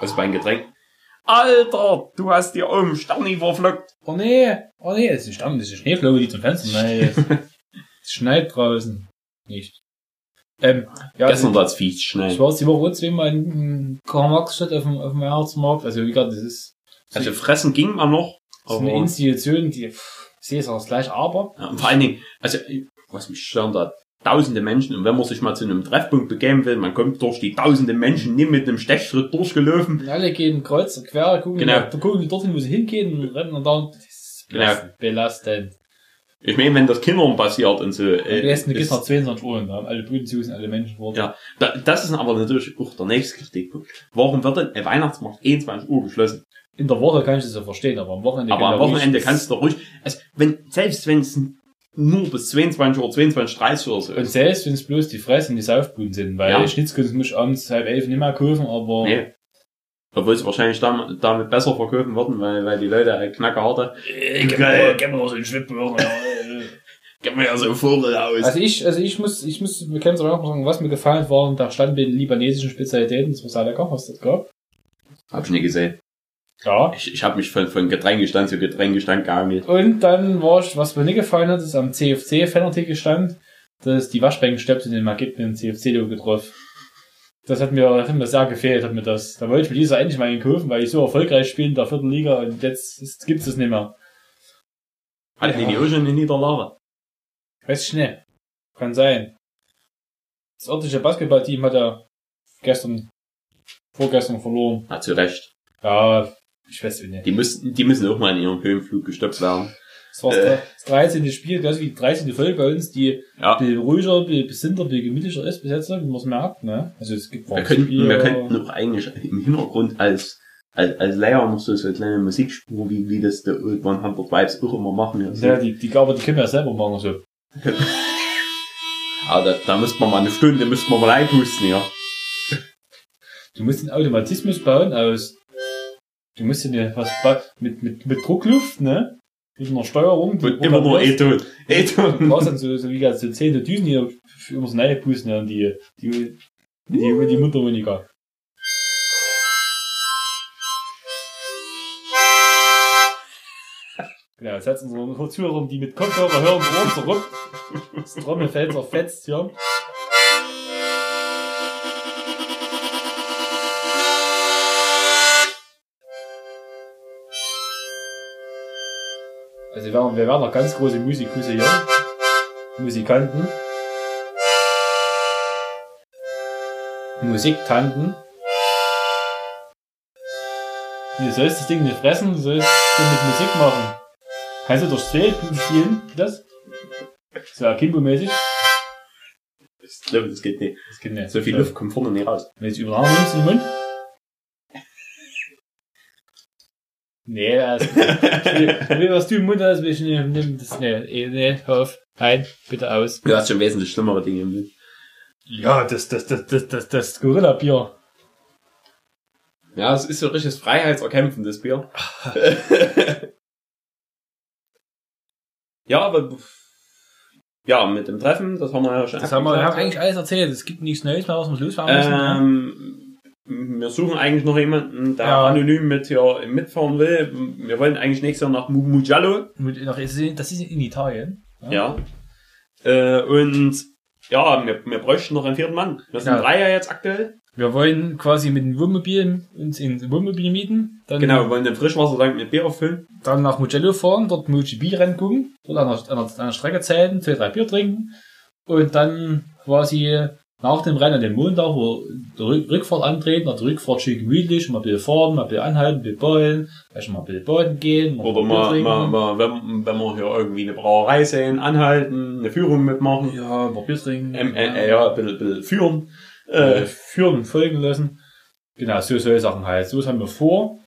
also bei einem Getränk. Alter, du hast dir oben Sterni verflockt. Oh nee, oh nee, es ist Stamm, das ist Schneeflocke, die zum Fenster. Nein, es schneit draußen. Nicht. Ähm, ja, Gestern also, war es ich schnell. war jetzt die Woche zweimal in Karl-Marx-Stadt auf dem, auf dem Weihnachtsmarkt. Also, wie gesagt, das ist, Also fressen ging man noch. das ist eine Institution, die, pff, ich sehe es auch gleich, aber, ja, und vor allen Dingen, also was mich stört, da tausende Menschen und wenn man sich mal zu einem Treffpunkt begeben will, man kommt durch die tausende Menschen nicht mit einem Stechschritt durchgelaufen. alle gehen kreuz und quer, gucken, Genau. da gucken dorthin, wo sie hingehen und rennen und dann, das ist Genau. belastend. Ich meine, wenn das Kindern passiert und so. Äh, besten geht ist, nach 22 Uhr und da haben alle Buden zu, sind alle Menschen vor. Ja. da, das ist aber natürlich auch der nächste Kritikpunkt. Warum wird denn ein Weihnachtsmarkt 21 Uhr geschlossen? In der Woche kann ich das ja verstehen, aber am Wochenende Aber am Wochenende kannst du doch ruhig, also wenn, selbst wenn es nur bis 22 Uhr, 22, 30 Uhr so Und ist. selbst wenn es bloß die Fress und die Saufbuden sind, weil Ja. Schnitzkunst muss ich abends halb elf nicht mehr kaufen, aber Nee. Obwohl sie wahrscheinlich damit, damit besser verkaufen würden, weil, weil die Leute halt Knacker hatte. äh, gib Geil. mir, gib mir so einen Schwippen. Gib mir ja so Vogel aus. Also ich, also ich muss, ich muss, wir können es auch sagen, was mir gefallen hat, waren da standen die libanesischen Spezialitäten, das war sehr lecker, was das gab. Hab ich nie gesehen. Ja. Ich, ich habe mich von, von Getränkestand zu Getränkestand geangelt. Und dann war ich, was mir nicht gefallen hat, ist am CFC-Fanartikel stand, dass die Waschbecken stirbt und den mal gibt mir ein CFC-Logo getroffen. Das hat mir, das hat mir sehr gefehlt, hat mir das. Da wollte ich mir dieses Jahr endlich mal einen kaufen, weil ich so erfolgreich spiele in der vierten Liga und jetzt ist, gibt's es nicht mehr. Hatten Ja. die auch schon eine Niederlage? Weiß ich nicht. Kann sein. Das örtliche Basketballteam hat ja gestern, vorgestern verloren. Hat zu Recht. Ja, ich weiß nicht. Die müssen, die müssen auch mal in ihrem Höhenflug gestoppt werden. Das war Äh. das 13. Spiel, das ist wie die 13. Folge bei uns, die Ja. ein ruhiger, ein besinnter, ein gemütlicher ist bis jetzt, wie man es merkt, ne? Also es gibt Wir könnten, wir könnten auch eigentlich im Hintergrund als, als, als Layer noch so, so eine kleine Musikspur, wie, wie das der Old 100 Vibes auch immer machen. ja, die, die, aber die können wir ja selber machen, so. Aber da, da müsste man mal eine Stunde, müsste man mal einpusten, ja. Du musst den Automatismus bauen aus. Du musst dir was mit, mit, mit Druckluft, ne? Mit einer Steuerung. die Und immer nur programmierst. E-Ton. Du E-Ton. brauchst dann so, so wie gesagt, so zehn Düsen hier für immer so neue pusten, ja, die, die, die, die, die Mundharmonika. Genau, jetzt setzen wir unsere Zuhörer, die mit Kopfhörer hören, Ohren zurück. Das Trommelfell zerfetzt hier. Also wir werden, wir werden noch ganz große Musikküsse hier. Musikanten. Musiktanten. Du sollst das Ding nicht fressen, du sollst mit Musik machen. Kannst du durch Seel spielen, das? So Akimbo-mäßig? Ich glaube, das geht nicht. Das geht nicht. So viel Luft kommt vorne nicht raus. Wenn du es über den Arm nimmst in den Mund? Nee, das Wie was du im Mund hast, will ich nicht, nimm das, nee, eh, nee, hör auf, ein, bitte aus. Du hast schon wesentlich schlimmere Dinge im Mund. Ja, das, das, das, das, das, das Gorilla-Bier. Ja, es ist so richtiges Freiheitserkämpfen, das Bier. ja, aber ja, mit dem Treffen, das haben wir ja schon Das haben wir, wir haben eigentlich alles erzählt. Es gibt nichts Neues mehr, was wir losfahren müssen. ne? Ähm, wir suchen eigentlich noch jemanden, der Ja. anonym mit hier mitfahren will. Wir wollen eigentlich nächstes Jahr nach Mu- Mugello. Das ist in Italien. Ja. Äh, und ja, wir, wir bräuchten noch einen vierten Mann. Wir sind Genau. drei ja jetzt aktuell. Wir wollen quasi mit dem Wohnmobil uns in Wohnmobil mieten. Dann, Genau, wir wollen den Frischwassertank mit Bier auffüllen. Dann nach Mugello fahren, dort MotoGP-Rennen gucken, dort an der, an, der Strecke zelten, zwei, drei Bier trinken und dann quasi nach dem Rennen an dem Montag, wo der Rück- Rückfahrt antreten, nach der Rückfahrt schön gemütlich, mal ein bisschen fahren, mal ein bisschen anhalten, ein bisschen beulen, vielleicht mal ein bisschen baden gehen, mal Oder ein mal, mal, mal wenn, wenn wir hier irgendwie eine Brauerei sehen, anhalten, eine Führung mitmachen. ja, mal Bier trinken. Ähm, äh, äh, ja, ein bisschen, bisschen führen. äh, Äh, führen und folgen lassen. Genau, so solche Sachen halt. So haben wir vor.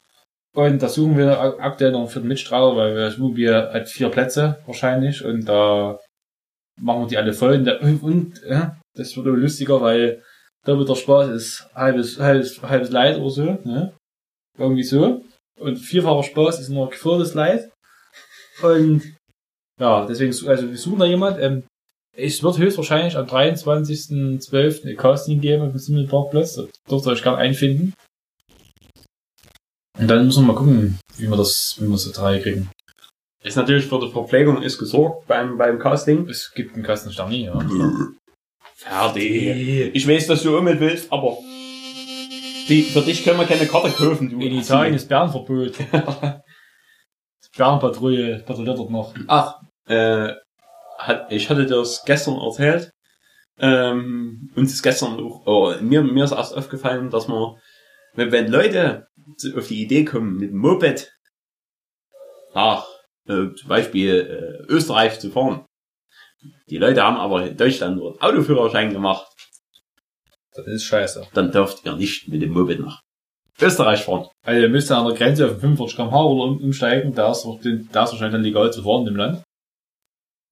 Und da suchen wir ak- aktuell noch einen vierten Mitstrahler, weil wir das Wohnmobil hat vier Plätze wahrscheinlich und da machen wir die alle voll. Und, und äh, das wird aber lustiger, weil doppelter Spaß ist halbes, halbes, halbes Leid oder so. Ne? Irgendwie so. Und vierfacher Spaß ist nur gefährdes Leid. Und ja, deswegen, also wir suchen da jemand. Ähm, es wird höchstwahrscheinlich am 23.12. ein Casting geben auf dem Simmelparkplatz. Da dürft ihr euch gerne einfinden. Und dann müssen wir mal gucken, wie wir das, wie wir das drei kriegen. ist natürlich für die Verpflegung ist gesorgt beim, beim Casting. Es gibt einen Sterni, ja. Fertig. Ich weiß, dass du auch mit willst, aber die, für dich können wir keine Karte kaufen, du. In Italien ist Bärenverbot. Bärenpatrouille patrouilliert dort noch. Ach, äh, hat, ich hatte dir das gestern erzählt. Ähm, uns ist gestern auch, oh, mir, mir ist erst aufgefallen, dass man, wenn, wenn Leute auf die Idee kommen, mit dem Moped nach äh, zum Beispiel äh, Österreich zu fahren. Die Leute haben aber in Deutschland nur einen Autoführerschein gemacht. Das ist scheiße. Dann dürft ihr nicht mit dem Moped nach Österreich fahren. Also ihr müsst an der Grenze auf 45 km/h oder um, umsteigen, da ist, da ist wahrscheinlich dann legal zu fahren im Land.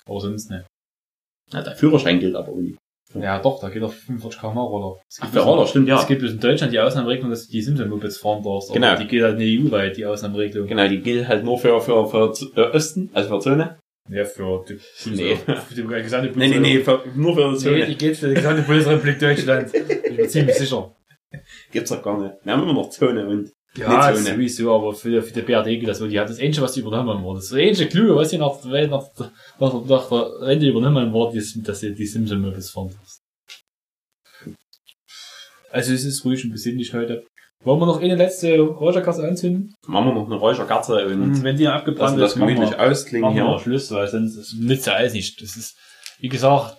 Aber sonst nicht. Ja, der Führerschein gilt aber nicht. Ja doch, da geht auf 45 km/h Roller. Es Ach, für Roller, stimmt, ja. Es gibt in Deutschland die Ausnahmeregelung, dass du die Simson-Mopeds fahren darfst. Genau. Die geht halt nicht EU-weit, die Ausnahmeregelung. Genau, die gilt halt nur für, für, für äh, Osten, also für Zone. Ja, für die, Nee. für die gesamte Nee, nee, nee, für, nur für Nee, Zone. die geht für die gesamte Bundesrepublik Deutschland. Ich bin ziemlich sicher. Gibt's doch gar nicht. Wir haben immer noch Zone und Ja, Nicht so, ne? sowieso, aber für, für die BRD geht das so. Die hat das Einzige, was die übernommen wurde. Das einzige Klüge, was sie nach, nach, nach, nach, der Rente übernommen wurde, ist, dass sie die Simpson-Movies fahren. Also es ist ruhig und besinnlich heute. Wollen wir noch eine letzte Rogerkasse anzünden? machen wir noch eine Räucherkerze und Wenn die abgebrannt das ist, machen gemütlich wir, ausklingen machen wir hier. Schluss, weil sonst ist nützt ja alles nicht. Das ist, wie gesagt,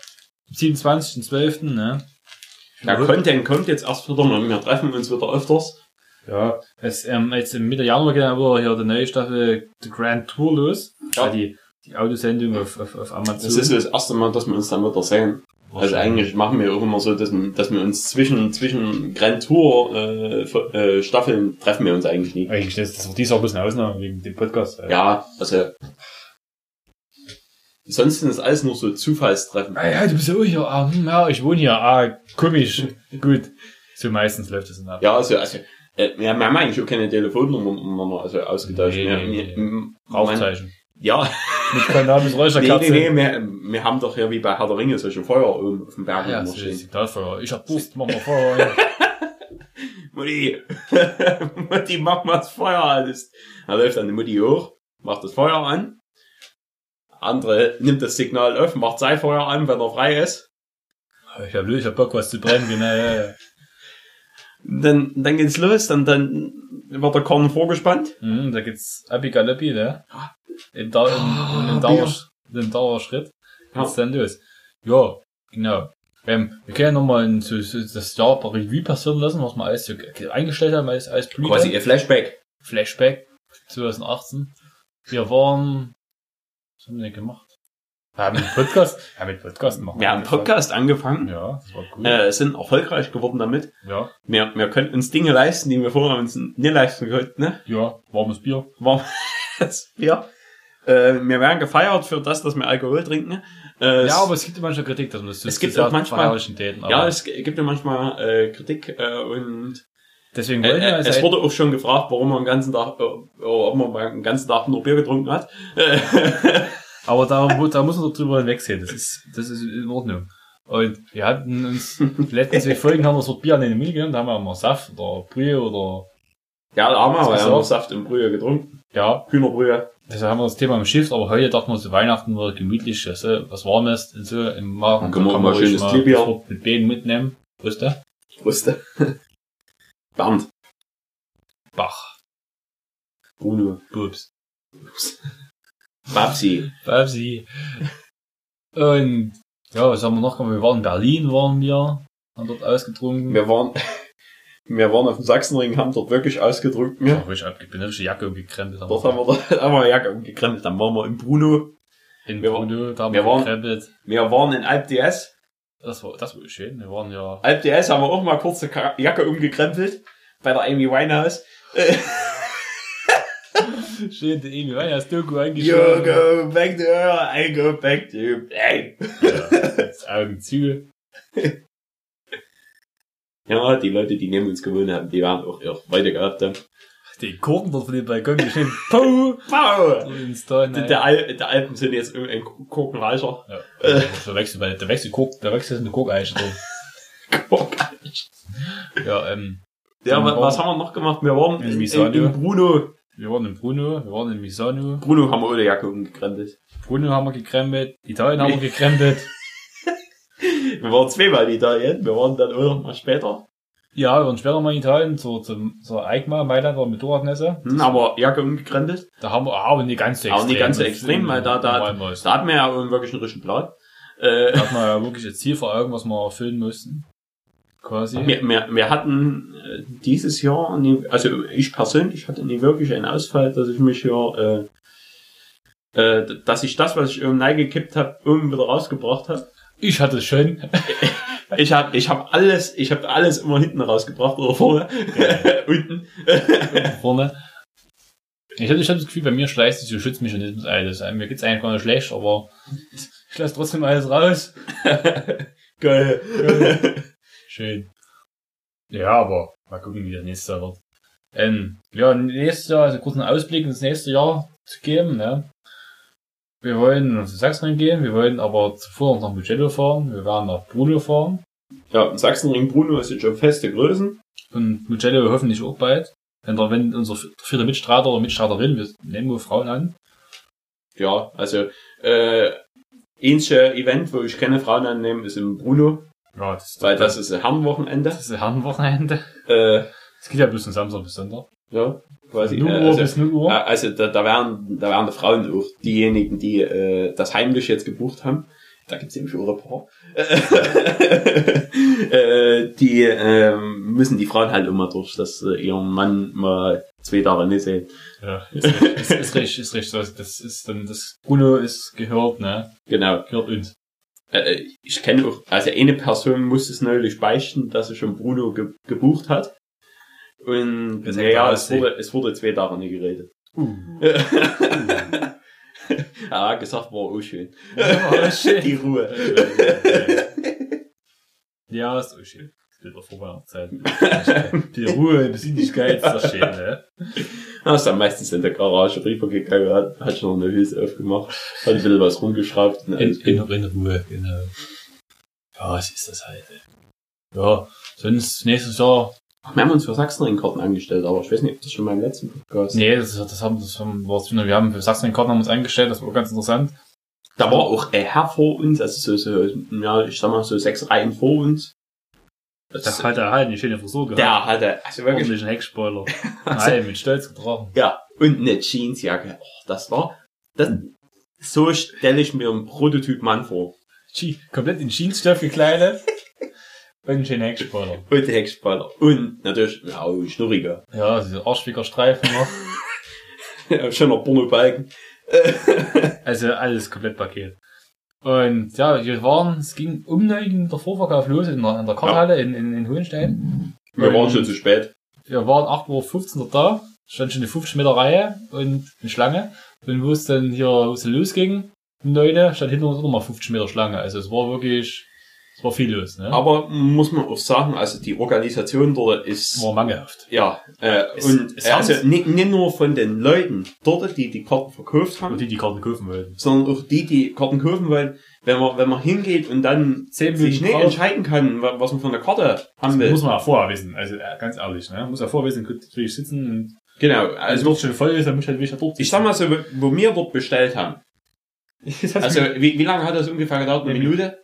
27.12., ne? Der Content kommt jetzt erst wieder mal. Wir treffen uns wieder öfters. Ja, es, ähm, jetzt im Mitte Januar geht dann wieder hier die neue Staffel The Grand Tour los. Ja. Ja. Die, die Autosendung auf, auf, auf Amazon. Das ist das erste Mal, dass wir uns dann wieder sehen. Also eigentlich machen wir auch immer so, dass, dass wir uns zwischen, zwischen Grand Tour äh, äh, Staffeln treffen wir uns eigentlich nie. Eigentlich, das, das war dies auch bloß eine Ausnahme wegen dem Podcast. Ja, also Sonst das alles nur so Zufallstreffen. Ah, ja, du bist ja auch hier. Ah, hm, ja, ich wohne hier. Ah, komisch. Gut. So meistens läuft das dann ab. Ja, also, also äh, wir haben eigentlich auch keine Telefonnummer miteinander also ausgetauscht. Nee, nee, nee. Rauchzeichen. Ja, Mit Cannabis nee, Räucherkerze. nee, nee, wir, wir haben doch hier wie bei Herr der Ringe solche Feuer oben auf dem Berg Ja, das ist stehen. Signalfeuer. Ich hab Durst, mach mal Feuer. Mutti, Mutti, mach mal das Feuer an. Das- Da läuft dann die Mutti hoch, macht das Feuer an. Andere nimmt das Signal auf, macht sein Feuer an, wenn er frei ist. Ich hab Lust, ich hab Bock, was zu brennen. Genau, ja, ja. Dann, dann geht's los, dann, dann wird der Korn vorgespannt. Mhm, da geht's Abigaloppi, ne? Im, Dau im, im, Ah, Dauer, im Dauerschritt. Ja. Geht's dann los. Ja, genau. Ähm, wir können nochmal ein, so, so das Jahr bei Revue passieren lassen, was wir alles so eingestellt haben, als, als Blüte. Quasi ihr Flashback. Flashback 2018. Wir waren, was haben wir denn gemacht? Wir haben einen Podcast, ja, mit Podcast machen. Wir haben einen Podcast angefangen, Ja, das war cool. äh, sind erfolgreich geworden damit. ja, Wir, wir können uns Dinge leisten, die wir vorher uns nicht leisten konnten, ne? ja, warmes Bier. War das Bier. Äh, wir werden gefeiert für das, dass wir Alkohol trinken. Äh, Ja, aber es gibt ja manchmal Kritik, dass man das Es gibt auch manchmal- Täten. ja, es gibt ja manchmal äh, Kritik äh, und deswegen äh, wollen wir äh, es wurde auch schon gefragt, warum man den ganzen Tag, äh, ob man den ganzen Tag nur Bier getrunken hat. Äh, Aber da, da muss man doch drüber hinwegsehen. Das ist, das ist in Ordnung. Und wir hatten uns, die letzten zwei Folgen haben wir so Bier an den Mund genommen, da haben wir mal Saft oder Brühe oder, ja, da haben wir aber ja noch Saft und Brühe getrunken. ja, Hühnerbrühe. deshalb haben wir das Thema im Schiff, aber heute dachten wir zu Weihnachten wieder gemütlich, so, was Warmes und so im Magen. Dann können wir Kann mal schönes mal Wort mit Beten mitnehmen. Weißt du? Wusste. Bernd. Bach. Bruno. Bubs. Babsi. Babsi. Und, ja, was haben wir noch gemacht? Wir waren in Berlin, waren wir, haben dort ausgetrunken. Wir waren, wir waren auf dem Sachsenring, haben dort wirklich ausgedrückt. Ja, Ja. ruhig abgekriegt, bin die Jacke umgekrempelt. Dort haben wir, da haben wir Jacke umgekrempelt. Dann waren wir in Bruno. in wir- Bruno, da haben wir wir waren- gekrempelt. Wir waren in Alp DS. Das war, das war schön. Wir waren ja, Alp DS haben wir auch mal kurz die Ka- Jacke umgekrempelt. Bei der Amy Winehouse. Schön, die Amy hast Doku You eingeschlagen. go back to her, I go back to you. Hey. Ja, Augen zu. Ja, die Leute, die neben uns gewohnt haben, die waren auch ihr weiter gehabt haben. Den Korken dort von dem Balkon! Wow. Ins da, Der, der, Al der Alpen sind jetzt ein Korkenreicher. ja, der Wechsel, weil der Wechsel Kork, der Wechsel ist eine Korkeiche drin. Ja, ähm, Ja, wa- was haben wir noch gemacht? Wir waren In in, in Bruno. wir waren in Bruno, wir waren in Misano. Bruno haben wir ohne Jacke umgekrempelt. Bruno haben wir gekrempelt, Italien haben wir gekrempelt. Wir waren zweimal in Italien. Wir waren dann auch noch mal später. Ja, wir waren später mal in Italien, zur, zum, zur EICMA, Mailand, war Motorradmesse. Hm, aber Jacke umgekrempelt. Da haben wir, aber nicht ganz so extrem. Aber nicht ganz so extrem, weil da, da, da hatten wir ja auch wirklich einen richtigen Plan. Äh, Da hat man ja wirklich ein Ziel vor Augen, was wir erfüllen mussten. Quasi. wir, wir, wir hatten äh, dieses Jahr, nie, also ich persönlich hatte nie wirklich einen Ausfall, dass ich mich hier, äh, äh, dass ich das, was ich oben reingekippt habe, oben wieder rausgebracht habe. Ich hatte es schon. Ich habe ich hab alles, ich habe alles immer hinten rausgebracht oder vorne, unten. vorne. Ich hatte, ich hatte das Gefühl, bei mir schleißt sich so Schutzmechanismus ein. Das, mir geht's eigentlich gar nicht schlecht, aber ich lasse trotzdem alles raus. Geil. Schön. Ja, aber mal gucken, wie das nächste Jahr wird. Ähm, ja, nächstes Jahr, also kurz einen Ausblick ins nächste Jahr zu geben, ne? Wir wollen nach Sachsen gehen, wir wollen aber zuvor noch nach Mugello fahren, wir werden nach Bruno fahren Ja, Sachsenring Bruno ist jetzt schon feste Größen. und Mugello hoffentlich auch bald. Wenn, der, wenn unser vierter Mitstreiter oder Mitstreiterin, wir nehmen nur Frauen an, Ja, also äh, ähnliche Event, wo ich keine Frauen annehme, ist im Bruno, ja, das, weil das ist ein Herrenwochenende. das ist ein Herrenwochenende. Äh, Es geht ja bloß von Samstag bis Sonntag. ja, quasi. 0 Äh, Uhr also, bis 0 Uhr. äh, also da, da wären da wären die Frauen auch diejenigen, die äh, das heimlich jetzt gebucht haben. Da gibt's nämlich auch ein paar. äh, die ähm, müssen die Frauen halt immer durch, dass äh, ihren Mann mal zwei Tage nicht sehen. Ja, ist, ist, ist recht, ist recht. Das das ist dann, das Bruno ist gehört, ne? Genau. Gehört uns. Äh, ich kenne auch, also eine Person musste es neulich beichten, dass sie schon Bruno ge gebucht hat. Und naja, es wurde, es wurde zwei Tage nicht geredet. Uh. Ja, gesagt war auch schön. Oh, shit. Die Ruhe. Ja, ist auch schön. Die Ruhe, Besinnlichkeit ist das schön, ne? Ist dann meistens in der Garage rübergegangen, hat, hat schon eine Hülse aufgemacht, hat ein bisschen was rumgeschraubt. In, in, in Ruhe, genau. Ja, was ist das halt, ey. Ja, sonst nächstes Jahr. Wir haben uns für Sachsenring-Karten angestellt, aber ich weiß nicht, ob das schon beim letzten Podcast Nee, das, das haben, das haben, was, wir haben für Sachsen-Karten haben uns eingestellt, das war ganz interessant. Da war auch ein Herr vor uns, also so, so, ja, ich sag mal so sechs Reihen vor uns. Das hat er halt eine schöne Frisur gehabt. der hatte, also wirklich, ordentlichen Heckspoiler. Nein, mit Stolz getragen. ja, und eine Jeansjacke. Oh, das war, das, so stelle ich mir einen Prototyp Mann vor. Je- Komplett in Jeansstoff gekleidet. Und einen schönen Heckspoiler. Und Heckspoiler. Und natürlich, ja, auch schnurriger. Ja, diese Arschwickerstreifen noch. Schöner Pornobalken. Also alles komplett Paket. Und ja, wir waren, es ging um neun der Vorverkauf los in der, in der Karthalle in, in, in Hohenstein. Wir waren Und schon zu spät. Wir waren 8.15 Uhr da, stand schon eine 50 Meter Reihe und eine Schlange. Und wo es dann hier, wo es losging, um neun, stand hinter uns nochmal 50 Meter Schlange. Also es war wirklich, es war viel los, ne? Aber muss man auch sagen, also die Organisation dort ist, war mangelhaft. ja, äh, Es- und es äh, also nicht, nicht nur von den Leuten dort, die die Karten verkauft haben, Und die, die Karten kaufen wollten. sondern auch die, die Karten kaufen wollen, wenn man, wenn man hingeht und dann Zehn sich nicht drauf. entscheiden kann, wa- was man von der Karte haben will. Muss man ja vorher wissen, also äh, ganz ehrlich, ne? Muss ja vorher wissen, gut, natürlich sitzen und Genau, also also dort schon voll ist, dann muss halt wieder dort ich sag mal so, wo- wir dort bestellt haben. sitzen. Also wie, wie lange hat das ungefähr gedauert? Eine Minute?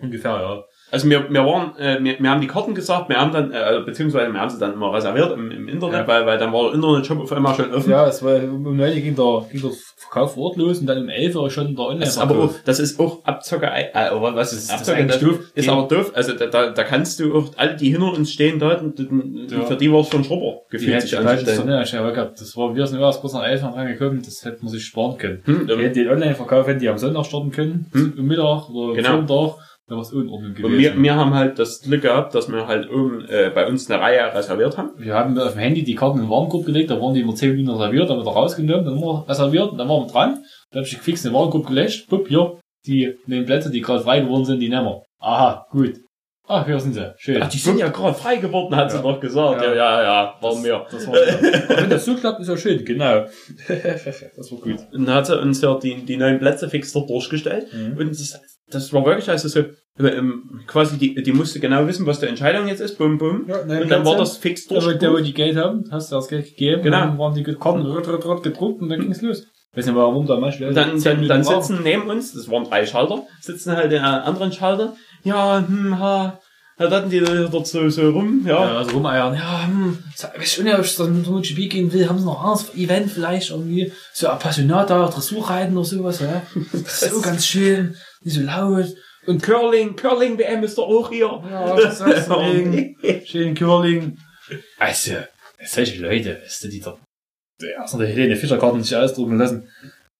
Ungefähr, ja. Also wir, wir waren, äh, wir, wir haben die Karten gesagt, wir haben dann, äh, also beziehungsweise wir haben sie dann immer reserviert im, im Internet, Ja. weil, weil dann war der Internetshop auf einmal schon offen. Ja, es war, um 9 ging der, ging der Verkauf vor Ort los und dann um 11 war schon der online Das ist aber auch, das ist auch Abzocke, äh, aber was ist Das ist Abzocke? eigentlich Das doof. ist aber doof. Also da, da, da kannst du auch alle, die hinter uns stehen dort, und, und Ja. für die war es schon Schrubber, gefühlt hätte sich ich das anzustellen. schnell gehabt. Das war, wir sind erst bloß nach 11 Uhr reingekommen, das hätte man sich sparen können. Hm, Die hätten den Online-Verkauf hätten die am Sonntag starten können, Hm. am Mittag oder Genau. am Vormittag, dann war es unordnung gewesen. Und wir, wir haben halt das Glück gehabt, dass wir halt oben äh, bei uns eine Reihe reserviert haben. Wir haben auf dem Handy die Karten in den Warenkorb gelegt, da waren die immer 10 Minuten reserviert, dann wieder rausgenommen, dann immer reserviert, dann waren wir dran, dann habe ich fix in den Warenkorb gelegt, bupp, hier, die neuen Plätze, die gerade frei geworden sind, die nehmen wir. Aha, gut. Ach, hier sind sie. Schön. Ach, die sind ja gerade frei geworden, hat sie Ja. noch gesagt. Ja. Ja, ja, ja, waren wir. Das war, wenn das so klappt, ist ja schön, genau. das war gut. Und dann hat sie uns ja die, die neuen Plätze fix dort durchgestellt. Mhm. Und das, das war wirklich also so, ähm, quasi die, die musste genau wissen, was die Entscheidung jetzt ist, bum, bum. Ja, Und dann war das fix durch. der, wo die Geld haben, hast du das Geld gegeben, Genau. dann waren die Karten rot, rot, rot gedruckt und dann ging's los. Weiß nicht warum da manchmal. Dann, dann, dann sitzen neben uns, das waren drei Schalter, sitzen halt der anderen Schalter. Ja, hm, ha, da hatten die dort so, so rum, Ja, ja. also rumeiern. Ja, hm, weiß ich nicht, ob ich das mit MotoGP gehen will. Haben sie noch ein anderes Event vielleicht irgendwie? So Appassionata, Dressurreiten oder sowas, ja? Das ist so ganz schön, nicht so laut. Und Curling, Curling WM ist doch auch hier. Ja, du wegen? Schön Curling. Also, solche Leute, weißt du, die da, die erst der Helene Fischerkarten sich ausdrucken lassen.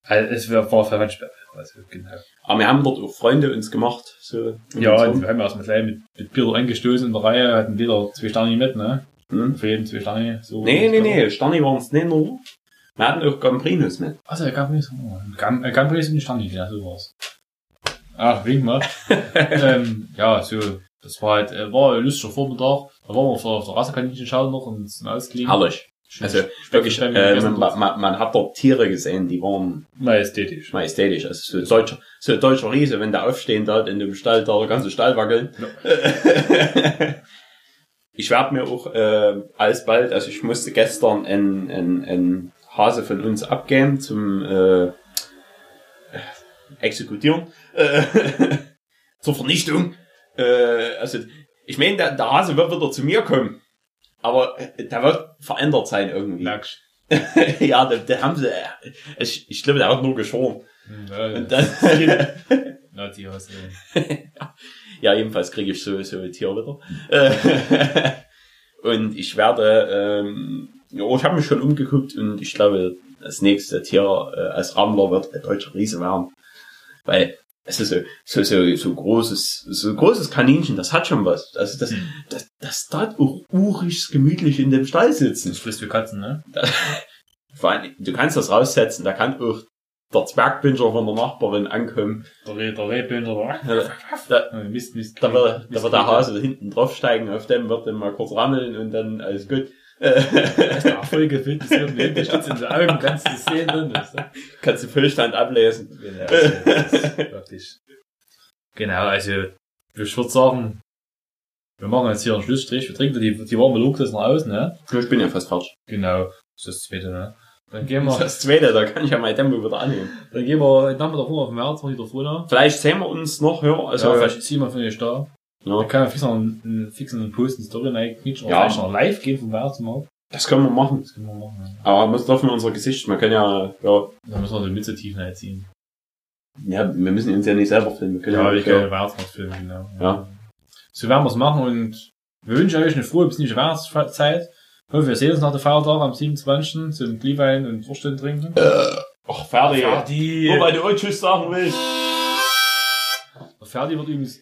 Also, es war, manche, also, genau. Aber wir haben dort auch Freunde uns gemacht, so. Ja, rum. wir haben erstmal gleich mit, mit Bier angestoßen in der Reihe, hatten wieder zwei Sterne mit, ne? Hm? Für jeden zwei Sterne, so. Nee, nee, nee, Stani waren es nicht nur. Wir hatten auch Gambrinus mit. Also, Gambris, oh, Gam- äh, Gambris und Sterne, ja, so war's. Ach, wink mal. ähm, ja, so, das war halt, äh, war ein lustiger Vormittag. Da waren wir auf der, auf der Rassekaninchen schauen noch und sind ausgeliehen. Herrlich. Schön Also wirklich, äh, man, man, man hat dort Tiere gesehen, die waren Majestätisch. majestätisch. Also so deutscher, so deutscher Riese, wenn der aufstehen dort in dem Stall, da der ganze Stall wackeln. ich werde mir auch äh, alsbald, also ich musste gestern ein, ein, ein Hase von uns abgeben zum äh, Exekutieren, äh, zur Vernichtung. Äh, also ich meine, der, der Hase wird wieder zu mir kommen. Aber äh, der wird verändert sein irgendwie. Lachs. ja, da, da haben sie, äh, ich, ich glaube, der hat nur geschoren. Ja, Und dann, Na, die hast du. ja, jedenfalls kriege ich so, so ein Tier wieder. Und ich werde, ähm, ja, ich habe mich schon umgeguckt und ich glaube, das nächste Tier äh, als Rammler wird ein deutscher Riese werden. Weil es ist so, so, so, so großes, so großes Kaninchen, das hat schon was. Also das, das, das darf auch urig gemütlich in dem Stall sitzen. Das frisst wie Katzen, ne? Vor allem, du kannst das raussetzen, da kann auch der Zwergpinscher von der Nachbarin ankommt. Der Reh, der Rehbinder, Da, da, der Mist, Mist. da, wird, da wird der Hase hinten draufsteigen, auf dem wird dann mal kurz rammeln und dann alles gut. Äh, Der voll gefilmt, das wird mir unterstützt in den Augen, kannst du sehen, dann ist das. Kannst du Füllstand ablesen. Genau, das ist wirklich. Genau, also, ich würde sagen, wir machen jetzt hier einen Schlussstrich, wir trinken die, die warme Luke noch aus, ne? Ich bin ja fast fertig. Genau, das ist das zweite, ne? Dann gehen Das wir, ist das zweite, da kann ich ja mein Tempo wieder annehmen. dann gehen wir heute Nachmittag rum auf dem März, wieder vorne. Vielleicht sehen wir uns noch, ja. Also, ja, vielleicht ziehen wir von euch da. Ja, Dann kann man fix noch einen, einen fixen Post in Story reinknitschen, oder Ja. vielleicht noch live gehen vom Weihnachtsmarkt. das können wir machen. Das können wir machen, ja. Aber muss dürfen wir unser Gesicht, man kann ja, ja, Dann müssen wir die Mütze tief reinziehen. ja, wir müssen uns ja nicht selber filmen. Wir können Ja, ja, ich kann Weihnachtsmarktfilm, genau. Ja. So werden wir es machen und wir wünschen euch eine frohe, besinnliche Weihnachtszeit. Ich hoffe, wir sehen uns nach der Feiertag am 27. zum Glühwein und Wurstchen trinken. Ach, fertig. Ferdi! Wobei du auch Tschüss sagen willst. Ferdi wird übrigens,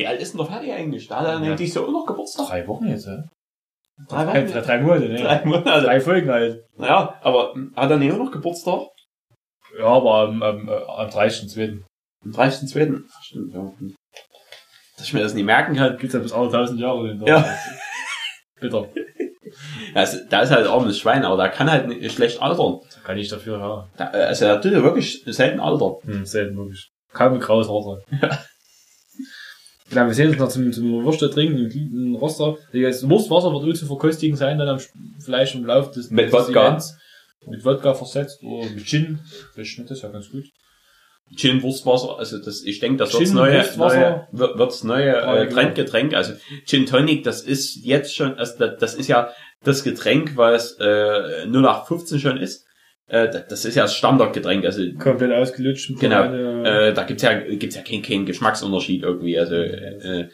Wie alt ist denn der Ferdi eigentlich? Da hat er Ja. nämlich so auch noch Geburtstag. drei Wochen jetzt, hä? Drei Wochen? drei, drei Monate, ne? Drei Monate. Drei Folgen halt. Naja, aber hm, hat er nicht auch noch Geburtstag? Ja, aber am, am, äh, am 30.2. Am 30.2. Ach, Stimmt, ja. Dass ich mir das nicht merken kann. Gibt's ja bis alle 1000 Jahre. Den Ja. Bitter. Also, da ist halt ein armes Schwein, aber da kann halt nicht schlecht altern. Da kann ich dafür, ja. Da, äh, also, er tut ja wirklich selten altern. Hm, selten wirklich. Kaum ein graues Haar sein. Genau, wir sehen uns noch zum, zum Würste trinken im guten Roster. Das Wurstwasser wird auch zu verköstigen sein, dann am, vielleicht im Laufe des, Mit des Wodka. Events. Mit Wodka versetzt oder mit Gin. Vielleicht schmeckt das ja ganz gut. Gin Wurstwasser, also das, ich denke, das wird Gin, das neue, neue, wird, wird's neue äh. Trendgetränk. Also Gin Tonic, das ist jetzt schon, also das, das ist ja das Getränk, was äh, 0815 schon ist. Äh, das, das ist ja das Standardgetränk. Also Komplett ausgelutscht. Genau. Äh, da gibt's ja gibt's ja keinen keinen Geschmacksunterschied irgendwie. Also äh, äh,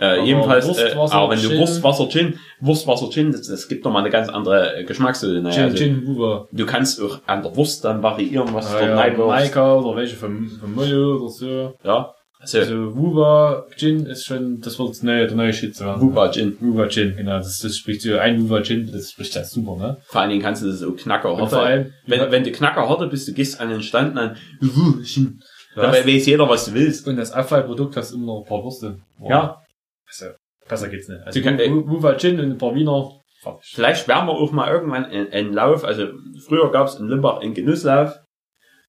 Aber jedenfalls, äh, aber wenn du Wurstwasser Gin, Wurstwasser Gin, das, das gibt nochmal eine ganz andere äh, Geschmackssäule. Ne? Gin, Also, Gin, Wuva. du kannst auch an der Wurst dann variieren, was Ah, du ja. Maika oder welche vom, vom Mollo oder so. Ja, also Also Wuva Gin ist schon, das wird das neue, der neue zu werden. Wuba Gin. Wuva Gin, genau. Das, das spricht so ein Wuva Gin, das spricht das super, ne? Vor allen Dingen kannst du das so knacker Und vor harte. allem, Wenn, wenn du knacker harte bist, du gehst an den Stand an, Wuh, Gin. dabei weiß jeder, was du willst. und das Abfallprodukt hast immer noch ein paar Würste. Ja, Also, besser geht's nicht. Also Du kann- Wu- Wuva Gin und ein paar Wiener, fertig. vielleicht werden wir auch mal irgendwann einen, einen Lauf, also früher gab es in Limbach einen Genusslauf,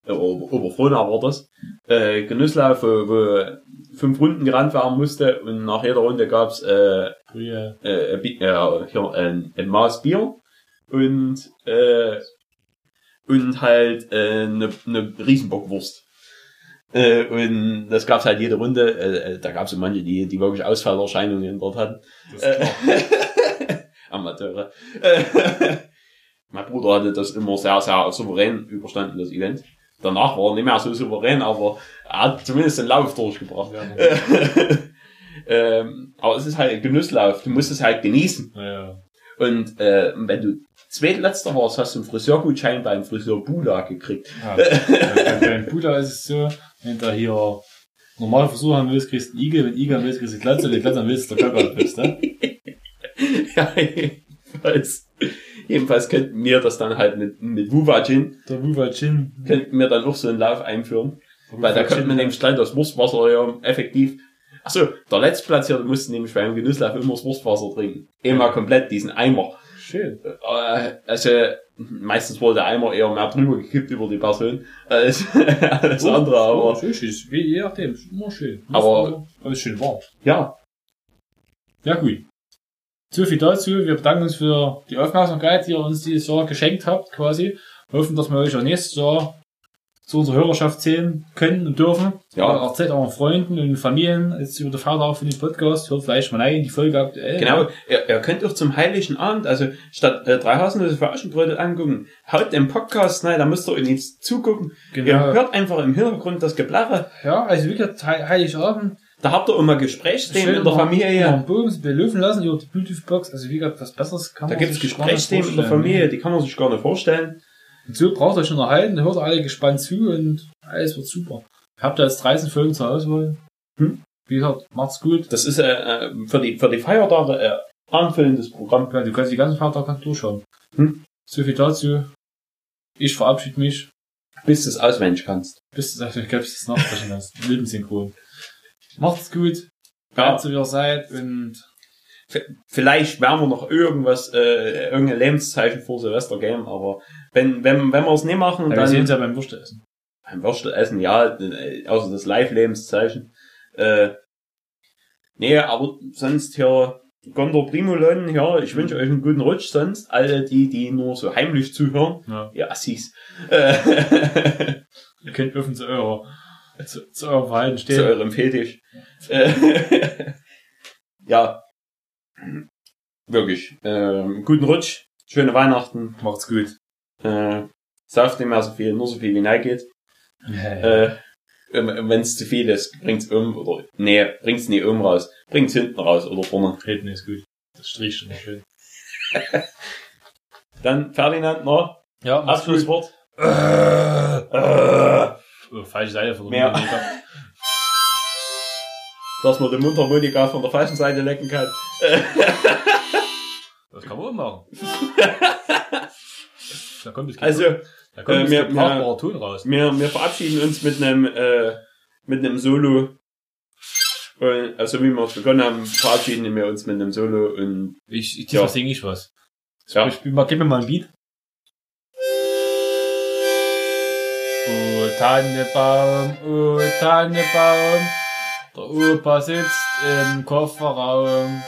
äh, Ober- Oberfrohnau war das, äh, Genusslauf, wo, wo fünf Runden gerannt werden musste und nach jeder Runde gab's äh, Brühe. äh, äh, hier, ein, ein Maß Bier und äh, und halt äh, eine, eine Riesenbockwurst. Äh, und das gab's halt jede Runde. Äh, äh, da gab's so manche, die, die wirklich Ausfallerscheinungen dort hatten. Äh, Amateure. Äh, mein Bruder hatte das immer sehr, sehr souverän überstanden, das Event. Danach war er nicht mehr so souverän, aber er hat zumindest den Lauf durchgebracht. Ja, ähm, aber es ist halt ein Genusslauf. Du musst es halt genießen. ja. Und äh, wenn du zweitletzter warst, hast du einen Friseurgutschein beim Friseur Bula gekriegt. ja. Bei- Beim Buddha ist es so, wenn du hier normale Versuche haben willst, kriegst du einen Igel, wenn Igel haben willst, kriegst du eine Glatze, wenn du Glatze haben willst, der Körper bist, ne? ja, jedenfalls, jedenfalls könnten wir das dann halt mit, mit Wuva Gin, Der Wuva Gin. könnten wir dann auch so einen Lauf einführen. Weil da könnte man nämlich gleich das Wurstwasser ja effektiv. Achso, der Letztplatzierte musste nämlich beim Genusslauf immer das Wurstwasser trinken. Immer komplett diesen Eimer. Schön. Äh, Also, meistens wurde der Eimer eher mehr drüber gekippt über die Person als alles andere, Oh, aber schön, schön. Wie, je nachdem, ist immer schön. Aber- aber ist schön warm. ja, Ja, gut. So viel dazu. Wir bedanken uns für die Aufmerksamkeit, die ihr uns dieses Jahr geschenkt habt, quasi. Hoffen, dass wir euch auch nächstes Jahr zu unserer Hörerschaft zählen können und dürfen. Ja. Erzählt euren Freunden und Familien jetzt über den Feiertag von dem Podcast. Hört vielleicht mal rein, die Folge aktuell. genau. Ihr, ihr könnt auch zum Heiligen Abend, also statt äh, drei Haselnüsse für Aschenbrödel angucken, haut den Podcast rein, da müsst ihr uns zugucken. Ihr Genau. hört einfach im Hintergrund das Geblache. Ja, also wie gesagt, He- Heiligabend. Da habt ihr immer Gesprächsthemen in der Familie. mal Böhms belöfen lassen die Bluetooth-Box. Also wie gesagt, was Besseres kann Da man gibt's gar nicht Gesprächsthemen in der. Familie, die kann man sich gar nicht vorstellen. Und so braucht ihr euch unterhalten, hört alle gespannt zu und alles wird super. Habt ihr jetzt 13 Folgen zur Auswahl? Hm? Wie gesagt, macht's gut. Das ist äh, äh, für die für die Feiertage äh, anfüllendes Programm. Ja, du kannst die ganzen Feiertage kannst durchschauen. Hm? So viel dazu. Ich verabschiede mich, Bis du es auswendig kannst. bis du ich glaube, das nachsprechen hast. Lippensynchron. Macht's gut. Ja. Bleibt so wie ihr seid und Vielleicht werden wir noch irgendwas, äh, irgendein Lebenszeichen vor Silvester geben, aber wenn, wenn, wenn wir es nicht machen, ja, wir sehen dann uns ja beim Würste essen. beim Würstelessen, ja, äh, außer das Live-Lebenszeichen. Äh, nee, aber sonst hier, Gondor Primulon, ja, ich wünsche euch einen guten Rutsch, sonst alle die, die nur so heimlich zuhören, Ja. ja, Assis, äh, Ihr könnt offen zu eurer, zu, zu eurem Verhalten zu stehen. eurem Fetisch. Äh, ja, wirklich, ähm, guten Rutsch, schöne Weihnachten, Macht's gut. äh, sauft nicht mehr so viel, nur so viel wie geht. Äh, wenn es zu viel ist, bringt's um oder nee, bringt's nie um raus. Bringt's hinten raus oder vorne. Hinten ist gut. Das strich schon schön. Dann Ferdinand noch Ja, Abschlusswort. Äh, falsche Seite von der Dass man den Mundharmonika von der falschen Seite lecken kann. Das kann man auch machen. da kommt es Also da kommt äh, der brauchbare Ton raus. wir, wir verabschieden uns mit einem äh, mit einem Solo. Und, also wie wir es begonnen haben, verabschieden wir uns mit einem Solo und Ich, ich Ja. singe ich was. Ja. Ich mal, gib mir mal ein Beat. Tannebaum, o Tannebaum, der Opa sitzt im Kofferraum.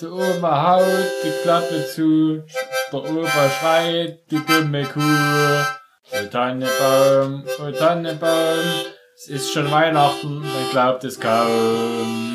Die Oma haut die Klappe zu, der Opa schreit die dumme Kuh. O Tannebaum, o Tannebaum, es ist schon Weihnachten, man glaubt es kaum.